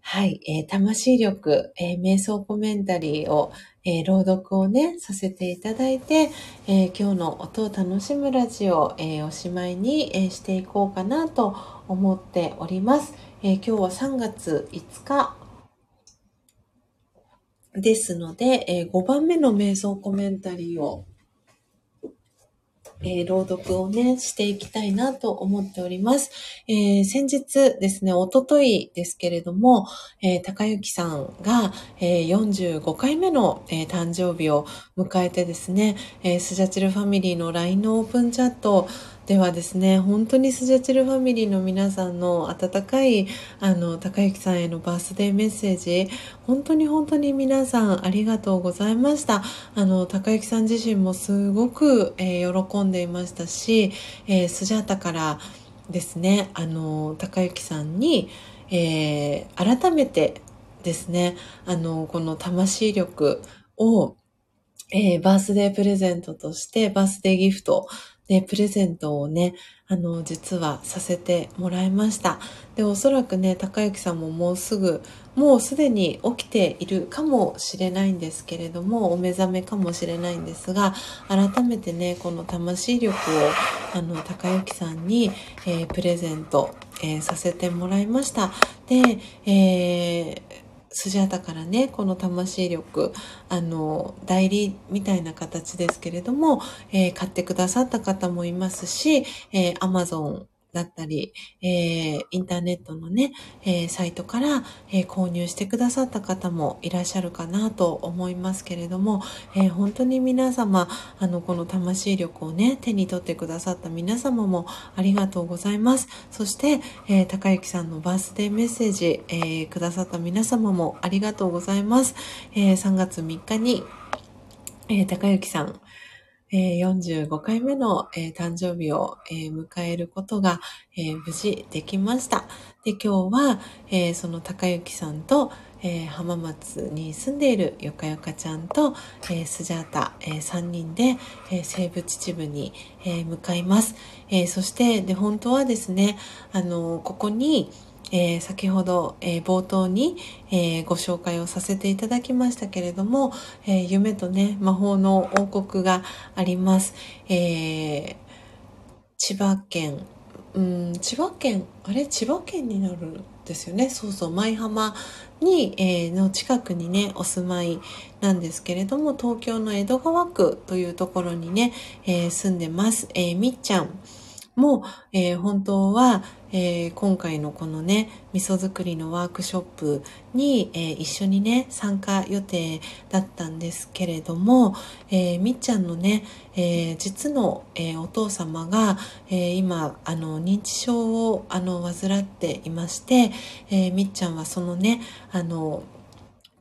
はい、えー魂力、え瞑想コメンタリーを、え朗読をね、させていただいて、え今日の音を楽しむラジオ、えおしまいに、えしていこうかなと思っております。え今日は3月5日ですので、えー5番目の瞑想コメンタリーを、えー朗読をね、していきたいなと思っております。えー先日ですね、おとといですけれども、えー高幸さんが、えー45回目の、え誕生日を迎えてですね、えスジャチルファミリーの LINE のオープンチャットではですね、本当にスジャチルファミリーの皆さんの温かい、あの、高幸さんへのバースデーメッセージ、本当に本当に皆さんありがとうございました。あの、高幸さん自身もすごく、えー喜んでいましたし、えースジャータからですね、あの、高幸さんに、えー改めてですね、あの、この魂力を、えーバースデープレゼントとして、バースデーギフトで、プレゼントをね、あの、実はさせてもらいました。で、おそらくね、高幸さんももうすぐ、もうすでに起きているかもしれないんですけれども、お目覚めかもしれないんですが、改めてね、この魂力を、あの、高幸さんに、えープレゼント、えーさせてもらいました。で、えースジャタからね、この魂力、あの、代理みたいな形ですけれども、えー買ってくださった方もいますし、えー、Amazon だったり、えー、インターネットのね、えー、サイトから、えー、購入してくださった方もいらっしゃるかなと思いますけれども、え本当に皆様、あの、この魂力をね、手に取ってくださった皆様もありがとうございます。そして、え高幸さんのバースデーメッセージ、えくださった皆様もありがとうございます。え3月3日に、え高幸さん、えー、45回目の、えー、誕生日を、えー、迎えることが、え無事できました。で、今日は、えその高幸さんと、え浜松に住んでいるよかよかちゃんと、えスジャータ、え3人で、え西部秩父に、え向かいます。えそして、で、本当はですね、あのここに、えー、先ほど、えー、冒頭に、えー、ご紹介をさせていただきましたけれども、え夢とね、魔法の王国があります。え千葉県、うん、千葉県、あれ？千葉県になるんですよね？そうそう、舞浜に、えの近くにね、お住まいなんですけれども、東京の江戸川区というところにね、え住んでます。えみっちゃん。も、えー、本当は、えー、今回のこのね、味噌作りのワークショップに、えー、一緒にね、参加予定だったんですけれども、えー、みっちゃんのね、え実の、えお父様が、え今、あの、認知症を、あの、患っていまして、えみっちゃんはそのね、あの、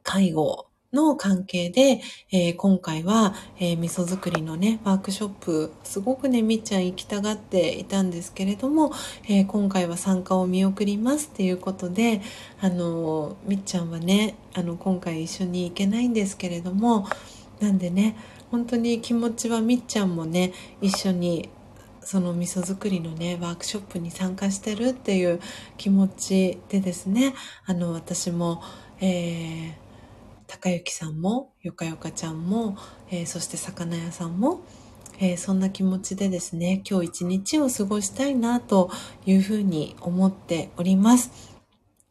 介護の関係で、えー、今回は、えー、味噌作りのね、ワークショップ、すごくね、みっちゃん行きたがっていたんですけれども、えー、今回は参加を見送りますっていうことで、あのみっちゃんはね、あの、今回一緒に行けないんですけれども、なんでね、本当に気持ちはみっちゃんもね、一緒にその味噌作りのね、ワークショップに参加してるっていう気持ちでですね、あの、私も、えー、高幸さんもよかよかちゃんも、えー、そして魚屋さんも、えー、そんな気持ちでですね今日一日を過ごしたいなというふうに思っております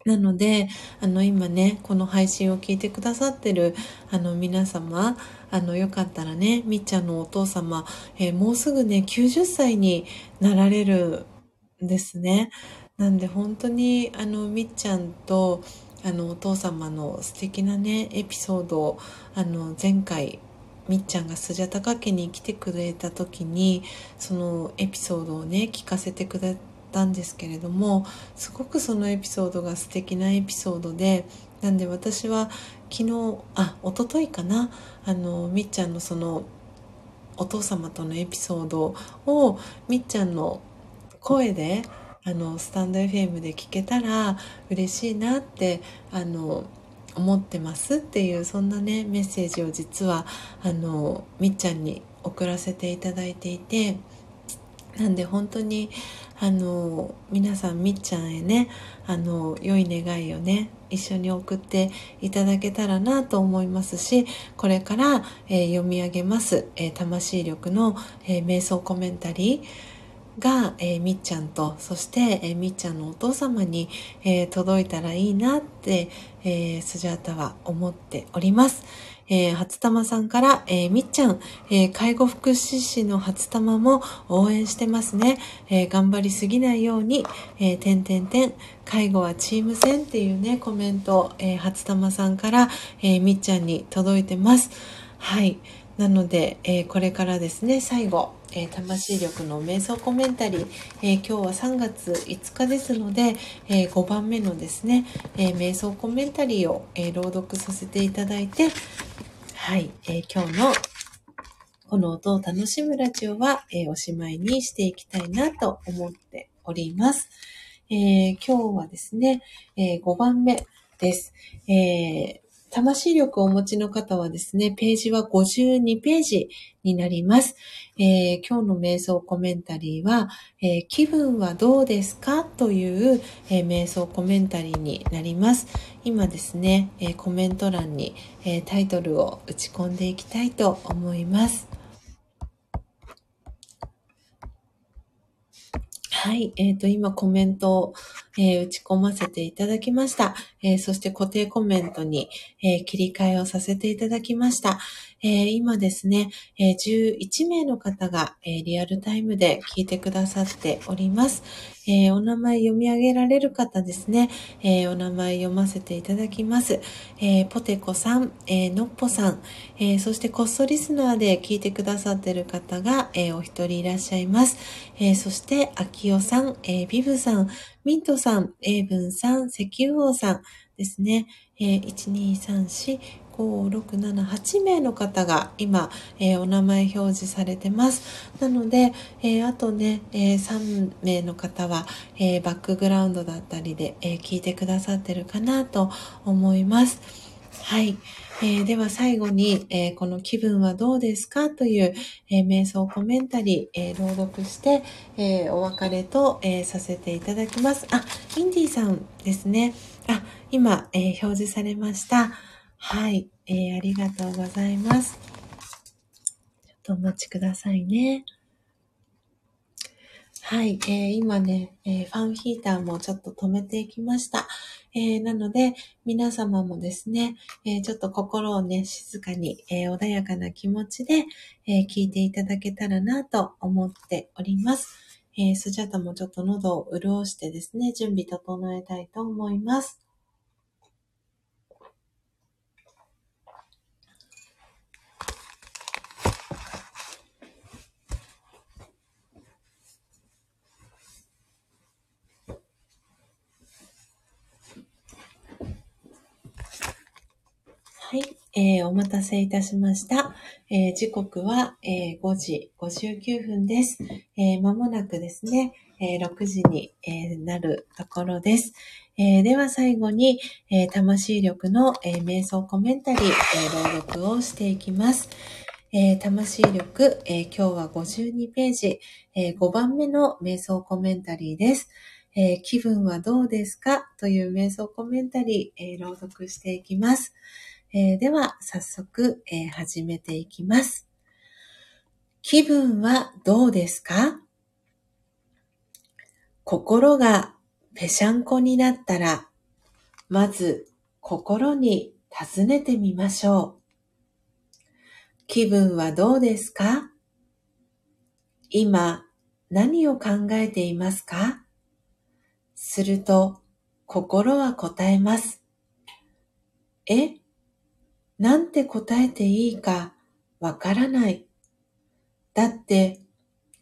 なので、あの、今ね、この配信を聞いてくださってる、あの、皆様、あの、よかったらね、みっちゃんのお父様、えー、もうすぐね、90歳になられるんですね。なんで、本当に、あの、みっちゃんと、あのお父様の素敵なねエピソードをあの前回みっちゃんがスジャタカ家に来てくれた時にそのエピソードをね聞かせてくれたんですけれどもすごくそのエピソードが素敵なエピソードでなんで私は昨日あ一昨日かなあのみっちゃんのそのお父様とのエピソードをみっちゃんの声であのスタンド FM で聞けたら嬉しいなってあの思ってますっていうそんなねメッセージを実はあのみっちゃんに送らせていただいていてなんで本当にあの皆さんみっちゃんへねあの良い願いをね一緒に送っていただけたらなと思いますしこれから、えー、読み上げます、えー、魂力の、えー、瞑想コメンタリーが、えー、みっちゃんとそして、えー、みっちゃんのお父様に、えー、届いたらいいなって、えー、スジャータは思っております。えー、初玉さんから、えー、みっちゃん、えー、介護福祉士の初玉も応援してますね。えー、頑張りすぎないように、えー、てんてんてん、介護はチーム戦っていうね、コメント、えー、初玉さんから、えー、みっちゃんに届いてます。はい。なので、えー、これからですね、最後、えー、魂力の瞑想コメンタリー、えー、今日は3月5日ですので、えー、5番目のですね、え瞑想コメンタリーを、え朗読させていただいて、はい、え今日のこの音を楽しむラジオは、えおしまいにしていきたいなと思っております。え今日はですね、え5番目です。え魂力をお持ちの方はですね、ページは52ページになります。えー、今日の瞑想コメンタリーは、えー、気分はどうですかという、えー、瞑想コメンタリーになります。今ですね、えコメント欄に、えタイトルを打ち込んでいきたいと思います。はい。えっ、と、今コメントを、えー、打ち込ませていただきました。えー、そして固定コメントに、え切り替えをさせていただきました。え今ですね、え11名の方が、えリアルタイムで聞いてくださっております。え、お名前読み上げられる方ですね、え、お名前読ませていただきます。え、ポテコさん、えのっぽさん、えそしてこっそリスナーで聞いてくださっている方が、えお一人いらっしゃいます。えそして、あきおさん、えビブさん、ミントさん、エイブンさん、石油王さんですね、え1、2、3、4、5、6、7、8名の方が今、えー、お名前表示されてます。なので、えー、あとね、えー、3名の方は、えバックグラウンドだったりで、え聞いてくださってるかなと思います。はい。えー、では最後に、えー、この気分はどうですか？という、えー、瞑想コメンタリー、え朗読して、えお別れと、えさせていただきます。あ、インディさんですね。あ、今、え表示されました。はい、え、ありがとうございます。ちょっとお待ちくださいね。はい、えー、今ね、えー、ファンヒーターもちょっと止めていきました。えー、なので、皆様もですね、えちょっと心をね、静かに、え穏やかな気持ちで、え聞いていただけたらなと思っております。えスジャタもちょっと喉を潤してですね、準備整えたいと思います。はい、えー、お待たせいたしました。えー、時刻は、えー、5時59分です。えー、間もなくですね、えー、6時に、えー、なるところです。えー、では最後に、えー、魂力の、えー、瞑想コメンタリー、えー、朗読をしていきます。えー、魂力、えー、今日は52ページ、えー、5番目の瞑想コメンタリーです。え気分はどうですか？という瞑想コメンタリー、え朗読していきます。えー、では、早速、えー、始めていきます。気分はどうですか？心がぺしゃんこになったら、まず心に尋ねてみましょう。気分はどうですか？今何を考えていますか？すると心は答えます。え？なんて答えていいかわからない。だって、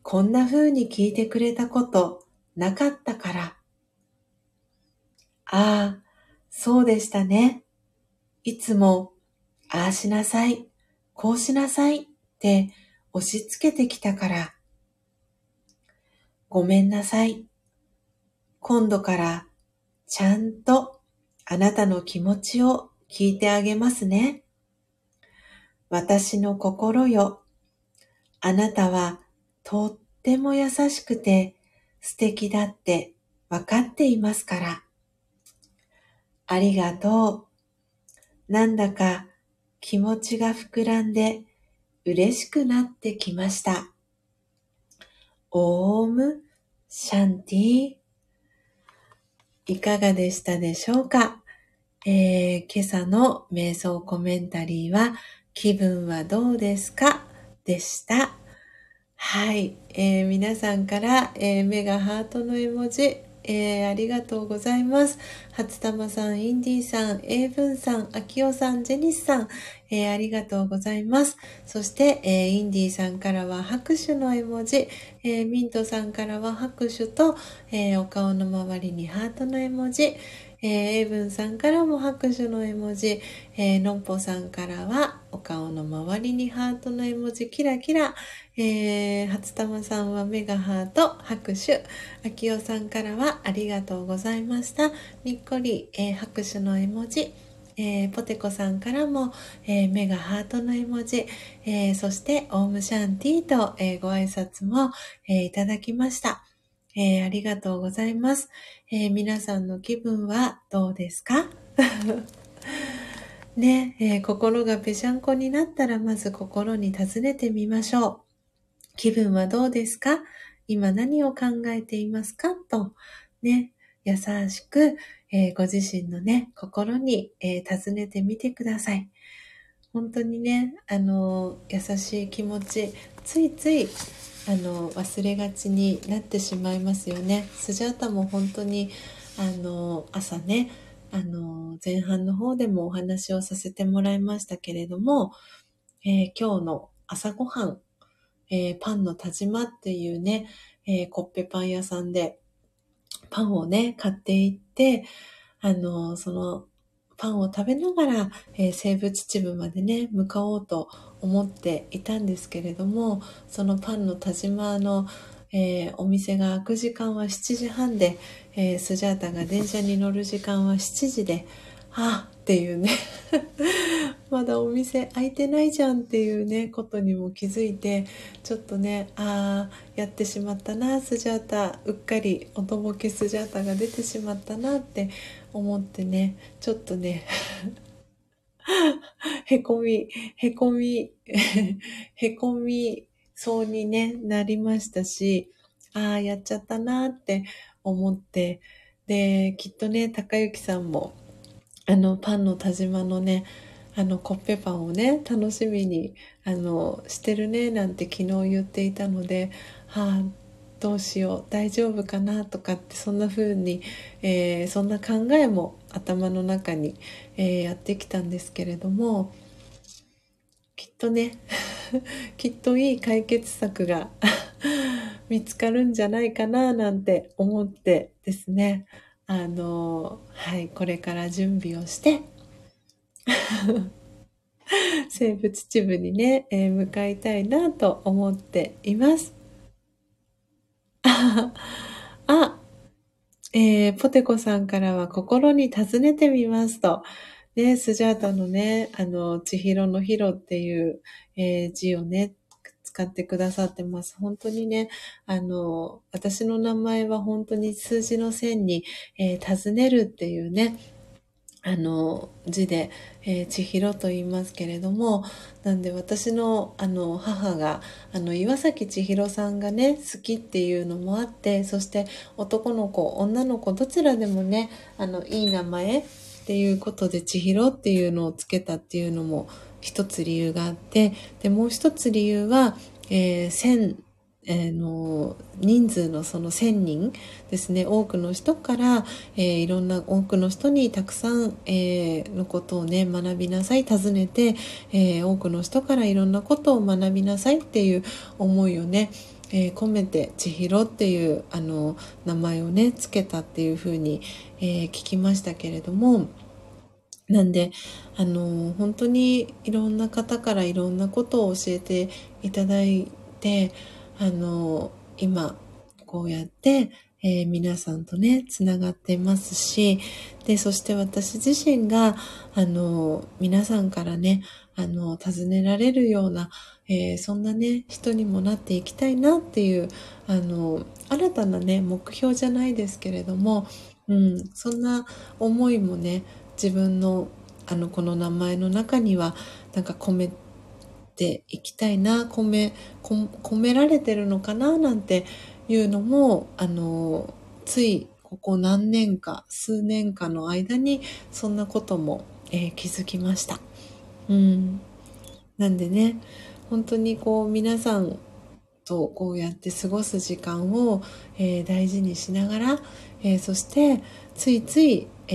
こんな風に聞いてくれたことなかったから。ああ、そうでしたね。いつも、ああしなさい、こうしなさいって押し付けてきたから。ごめんなさい。今度からちゃんとあなたの気持ちを聞いてあげますね。私の心よ。あなたはとっても優しくて素敵だってわかっていますから。ありがとう。なんだか気持ちが膨らんで嬉しくなってきました。オームシャンティいかがでしたでしょうか、えー、今朝の瞑想コメンタリーは気分はどうですか？でした。はい、えー、皆さんから、えー、目がハートの絵文字、えー、ありがとうございます。初玉さん、インディさん、エイブンさん、アキオさん、ジェニスさん、えー、ありがとうございます。そして、えー、インディさんからは拍手の絵文字、え、ミントさんからは拍手と、えお顔の周りにハートの絵文字、えー、エイブンさんからも拍手の絵文字、えー、のんぽさんからはお顔の周りにハートの絵文字、キラキラ、えー、初玉さんはメガハート、拍手、あきおさんからはありがとうございました。にっこり、えー、拍手の絵文字、えー、ポテコさんからも、えー、目がハートの絵文字、えー、そして、オームシャンティーと、えご挨拶も、えいただきました。えー、ありがとうございます、えー、皆さんの気分はどうですか？ね、えー、心がぺしゃんこになったらまず心に尋ねてみましょう。気分はどうですか？今何を考えていますか？と、ね、優しく、えご自身のね、心に、え尋ねてみてください。本当にね、あの優しい気持ち、ついついあの、忘れがちになってしまいますよね。スジャータも本当に、あの、朝ね、あの、前半の方でもお話をさせてもらいましたけれども、えー、今日の朝ごはん、えー、パンの田島っていうね、えー、コッペパン屋さんでパンをね、買っていって、あの、そのパンを食べながら、えー、西部秩父までね、向かおうと思っていたんですけれども、そのパンの田島の、えー、お店が開く時間は7時半で、えー、スジャータが電車に乗る時間は7時で、あっていうね。まだお店開いてないじゃんっていうね、ことにも気づいて、ちょっとね、ああ、やってしまったな、スジャータ、うっかりおとぼけスジャータが出てしまったなって思ってね、ちょっとね へこみ、へこみ、へこみそうに、ね、なりましたし、ああ、やっちゃったなって思って、で、きっとね、高幸さんも、あの、パンの田島のね、あの、コッペパンをね、楽しみに、あの、してるね、なんて昨日言っていたので、はあ、どうしよう、大丈夫かな、とかって、そんな風に、えー、そんな考えも頭の中に、えー、やってきたんですけれども、きっとね、きっといい解決策が 見つかるんじゃないかな、なんて思ってですね、あの、はい、これから準備をして、生物秩父にね、えー、向かいたいなと思っています。あ、えー、ポテコさんからは心に尋ねてみますと、ね、スジャータのね、あの、千尋のヒロっていう、えー、字をね、使ってくださってます。本当にね、あの、私の名前は本当に数字の線に、えー、尋ねるっていうね、あの、字で、えー、千尋と言いますけれども、なんで私の、あの、母が、あの、岩崎千尋さんがね、好きっていうのもあって、そして男の子、女の子、どちらでもね、あの、いい名前っていうことで千尋っていうのをつけたっていうのも、一つ理由があって、で、もう一つ理由は、えー、千、えー、の人数のその千人ですね多くの人から、えー、いろんな多くの人にたくさん、えー、のことをね学びなさい尋ねて、えー、多くの人からいろんなことを学びなさいっていう思いをね、え、込めて千尋っていうあの名前をねつけたっていうふうに、え、聞きましたけれども。なんで、あの、本当にいろんな方からいろんなことを教えていただいて、あの、今、こうやって、えー、皆さんとね、つながってますし、で、そして私自身が、あの、皆さんからね、あの、尋ねられるような、えー、そんなね、人にもなっていきたいなっていう、あの、新たなね、目標じゃないですけれども、うん、そんな思いもね、自分のあのこの名前の中にはなんか込めていきたいな込め込められてるのかななんていうのもあのついここ何年か数年かの間にそんなことも、えー、気づきました。うん、なんでね本当にこう皆さんとこうやって過ごす時間を、えー、大事にしながら、えー、そしてついついえ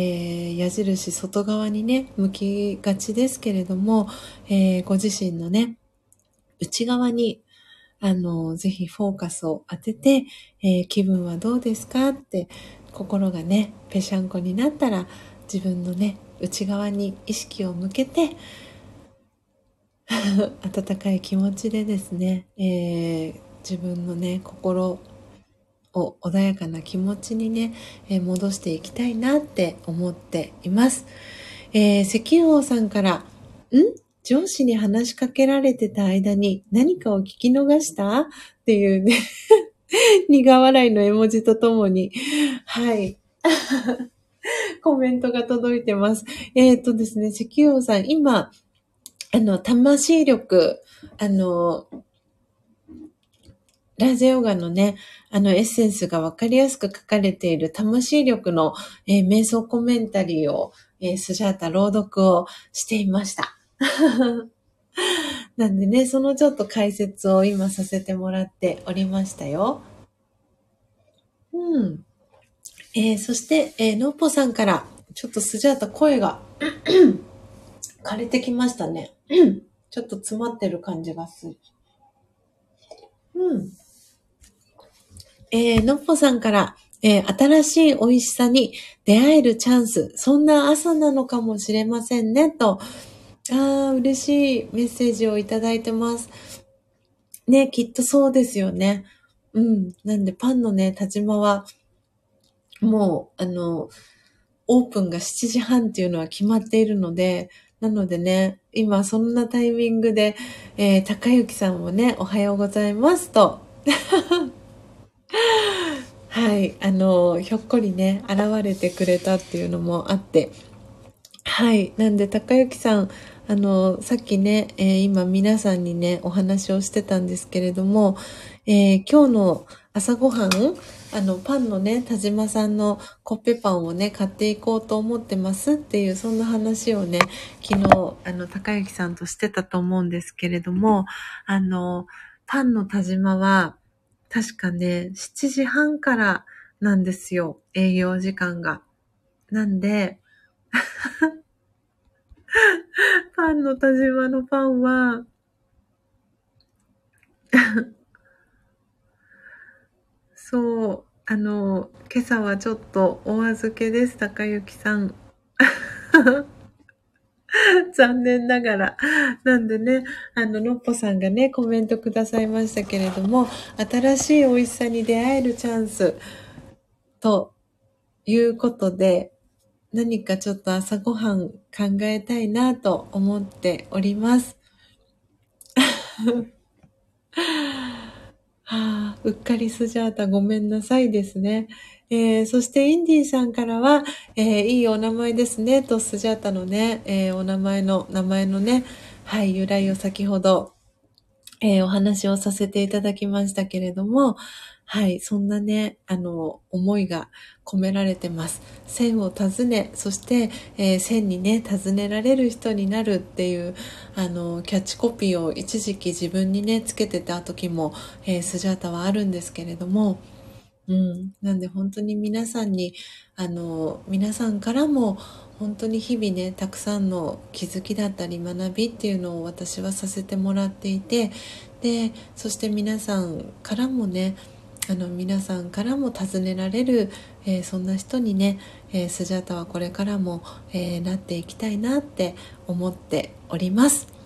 ー、矢印外側にね、向きがちですけれども、えー、ご自身のね、内側に、あの、ぜひフォーカスを当てて、えー、気分はどうですかって、心がね、ぺしゃんこになったら、自分のね、内側に意識を向けて、温かい気持ちでですね、えー、自分のね、心を穏やかな気持ちにね、えー、戻していきたいなって思っています。えー、石油王さんから、ん？上司に話しかけられてた間に何かを聞き逃した？っていうね 苦笑いの絵文字とともに、はい。コメントが届いてます。えっ、ー、とですね、石油王さん、今、あの、魂力、あの、ラージヨガのね、あのエッセンスがわかりやすく書かれている魂力の、えー、瞑想コメンタリーを、えー、スジャータ朗読をしていました。なんでね、そのちょっと解説を今させてもらっておりましたよ。うん。えー、そして、えー、のっぽさんから、ちょっとスジャータ声が 枯れてきましたね。ちょっと詰まってる感じがする。うん。えー、のっぽさんから、えー、新しい美味しさに出会えるチャンス、そんな朝なのかもしれませんね、と、ああ、嬉しいメッセージをいただいてます。ね、きっとそうですよね。うん。なんで、パンのね、立間は、もう、あの、オープンが7時半っていうのは決まっているので、なのでね、今そんなタイミングで、えー、高幸さんもね、おはようございますと。はい、あの、ひょっこりね、現れてくれたっていうのもあって、はい、なんで高幸さん、あの、さっきね、えー、今皆さんにね、お話をしてたんですけれども、えー、今日の朝ごはん、あの、パンのね、田島さんのコッペパンをね、買っていこうと思ってますっていう、そんな話をね、昨日、あの、高幸さんとしてたと思うんですけれども、あの、パンの田島は、確かね、7時半からなんですよ、営業時間が。なんで、パンの田島のパンは そう、あの、今朝はちょっとお預けです、高幸さん。残念ながら。なんでね、あの、のっぽさんがね、コメントくださいましたけれども、新しい美味しさに出会えるチャンス、ということで、何かちょっと朝ごはん考えたいなと思っております。はあ、うっかりスジャータごめんなさいですね。えー、そしてインディーさんからは、えー、いいお名前ですね、とスジャータのね、えー、お名前の、名前のね、はい、由来を先ほど、えお話をさせていただきましたけれども、はい、そんなね、あの、思いが込められてます。線を尋ね、そして、えー、線にね、尋ねられる人になるっていう、あの、キャッチコピーを一時期自分にね、つけてた時も、えー、スジャータはあるんですけれども、うん。なんで本当に皆さんに、あの、皆さんからも、本当に日々ね、たくさんの気づきだったり学びっていうのを私はさせてもらっていて、で、そして皆さんからもね、あの皆さんからも尋ねられる、えー、そんな人にね、えー、スジャタはこれからも、えー、なっていきたいなって思っております。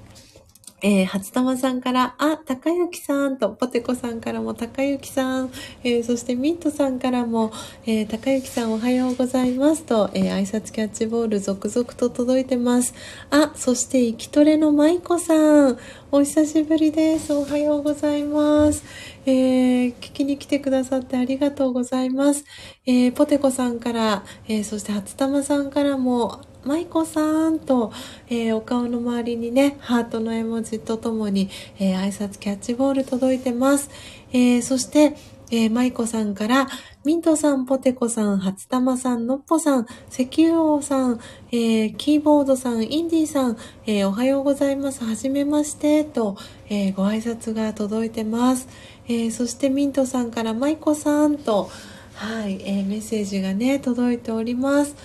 えー、初玉さんから、あ、高幸さんと、ポテコさんからも高幸さん、えー、そしてミントさんからも、えー、高幸さんおはようございますと、えー、挨拶キャッチボール続々と届いてます。あ、そして、生きトレの舞子さん、お久しぶりです。おはようございます。えー、聞きに来てくださってありがとうございます。えー、ポテコさんから、えー、そして初玉さんからも、舞子さんと、えー、お顔の周りにね、ハートの絵文字とともに、えー、挨拶キャッチボール届いてます。えー、そして、えー、舞子さんから、ミントさん、ポテコさん、初玉さん、のっぽさん、石油王さん、えー、キーボードさん、インディさん、えー、おはようございます。はじめまして、と、えー、ご挨拶が届いてます。えそしてミントさんから、舞子さんと、はい、えメッセージがね、届いております。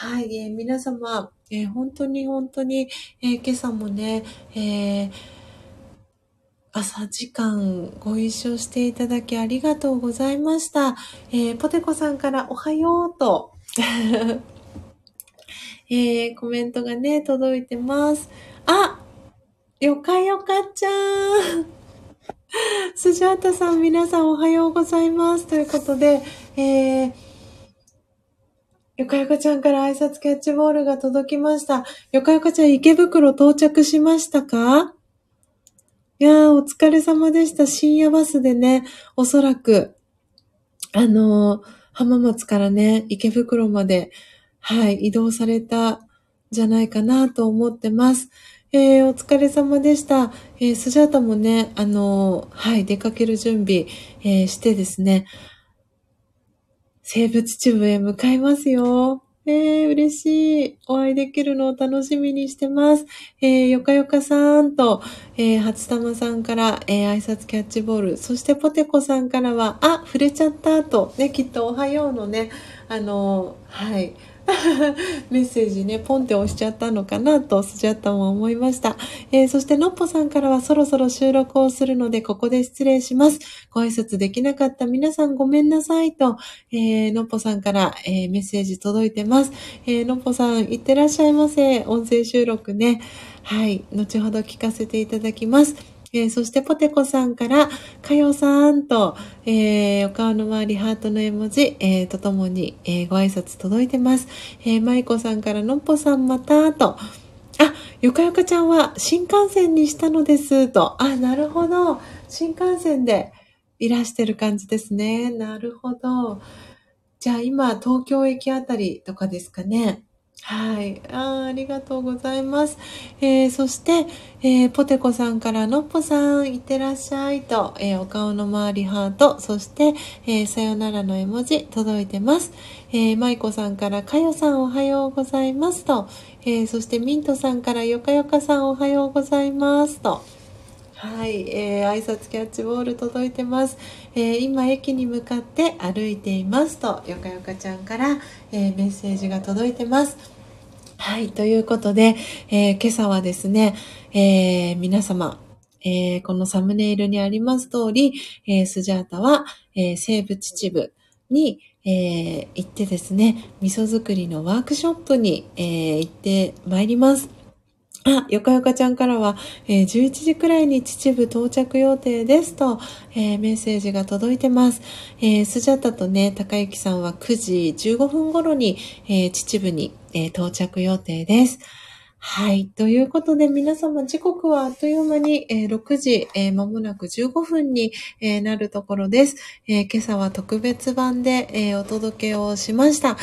はい、えー、皆様、えー、本当に本当に、えー、今朝もね、え朝時間ご一緒していただきありがとうございました。えポテコさんからおはようと、えコメントがね、届いてます。あよかよかちゃんスジャータさん、皆さんおはようございます。ということで、えー、よかよかちゃんから挨拶キャッチボールが届きました。よかよかちゃん池袋到着しましたか？いやー、お疲れ様でした。深夜バスでね、おそらく、あのー、浜松からね、池袋まで、はい、移動された、じゃないかなと思ってます。えー、お疲れ様でした。えー、スジャータもね、あのー、はい、出かける準備、えー、してですね、生物チューブへ向かいますよ。えー、嬉しい。お会いできるのを楽しみにしてます。えー、よかよかさんと、えー、初玉さんから、えー、挨拶キャッチボール。そしてポテコさんからは、あ、触れちゃったと、ね、きっとおはようのね、あのー、はい。メッセージね、ポンって押しちゃったのかなと、スジャッタも思いました。えー、そして、のっぽさんからはそろそろ収録をするので、ここで失礼します。ご挨拶できなかった皆さんごめんなさいと、えー、のっぽさんから、えー、メッセージ届いてます。え、のっぽさん、いってらっしゃいませ。音声収録ね。はい、後ほど聞かせていただきます。えー、そしてポテコさんから、かよさんと、えー、お顔の周りハートの絵文字、えー、とともに、え、ご挨拶届いてます。えー、まいこさんからのっぽさんまた、と、あ、よかよかちゃんは新幹線にしたのです、と。あ、なるほど。新幹線でいらしてる感じですね。なるほど。じゃあ今、東京駅あたりとかですかね。はい。あありがとうございます。えー、そして、えー、ポテコさんからのっぽさん、いってらっしゃいと、えー、お顔の周りハート、そして、えさよならの絵文字届いてます。えー、マイコさんからかよさんおはようございますと、えそしてミントさんからよかよかさんおはようございますと、はい、えー、挨拶キャッチボール届いてます。えー、今駅に向かって歩いていますと、よかよかちゃんから、えー、メッセージが届いてます。はい、ということで、え今朝はですね、え皆様、えこのサムネイルにあります通り、えスジャータは、え西部秩父に、え行ってですね、味噌作りのワークショップに、え行ってまいります。あ、よかよかちゃんからは、えー、11時くらいに秩父到着予定ですと、えー、メッセージが届いてます。えー、スジャタとね、高幸さんは9時15分頃に、えー、秩父に、え、到着予定です。はい。ということで、皆様、時刻はあっという間に、えー、6時、えー、間もなく15分に、えー、なるところです。え今朝は特別版で、えお届けをしました。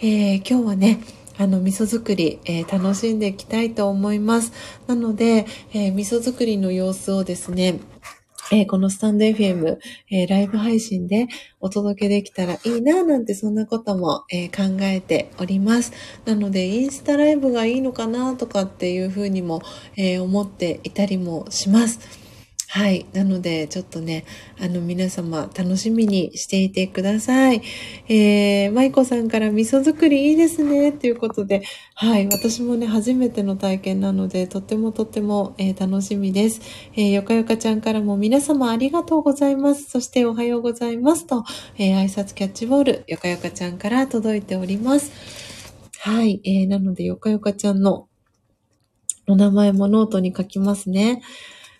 え今日はね、あの、味噌作り、えー、楽しんでいきたいと思います。なので、えー、味噌作りの様子をですね、えー、このスタンド FM、えー、ライブ配信でお届けできたらいいな、なんてそんなことも、えー、考えております。なので、インスタライブがいいのかなとかっていうふうにも、え思っていたりもします。はい。なので、ちょっとね、あの、皆様、楽しみにしていてください。えー、舞子さんから味噌作りいいですね、ということで、はい。私もね、初めての体験なので、とってもとっても、えー、楽しみです。えー、よかよかちゃんからも皆様ありがとうございます。そしておはようございますと、えー、挨拶キャッチボール、よかよかちゃんから届いております。はい。えー、なので、よかよかちゃんのお名前もノートに書きますね。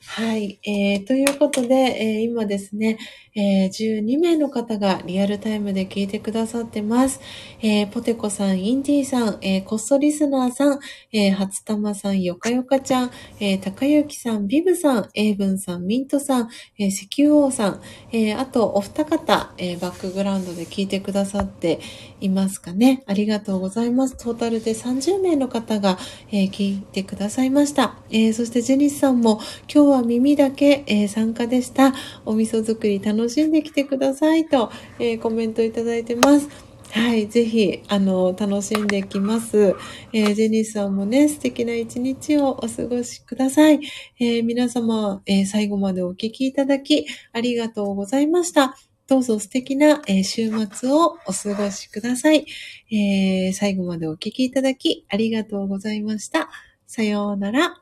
はい。えー、ということで、えー、今ですね、えー、12名の方がリアルタイムで聞いてくださってます。えー、ポテコさん、インディーさん、えー、コストリスナーさん、えー、初玉さん、よかよかちゃん、えー、高雪さん、ビブさん、エイブンさん、ミントさん、えー、石油王さん、えー、あとお二方、えー、バックグラウンドで聞いてくださっていますかね。ありがとうございます。トータルで30名の方が、えー、聞いてくださいました。えー、そしてジェニスさんも今日は耳だけ、えー、参加でした。お味噌作り楽しんできてくださいと、え、コメントいただいてます。はい。ぜひ、あの、楽しんできます。えー、ジェニスさんもね、素敵な一日をお過ごしください。えー、皆様、えー、最後までお聞きいただき、ありがとうございました。どうぞ素敵な、え週末をお過ごしください、え最後までお聴きいただき、ありがとうございました。さようなら。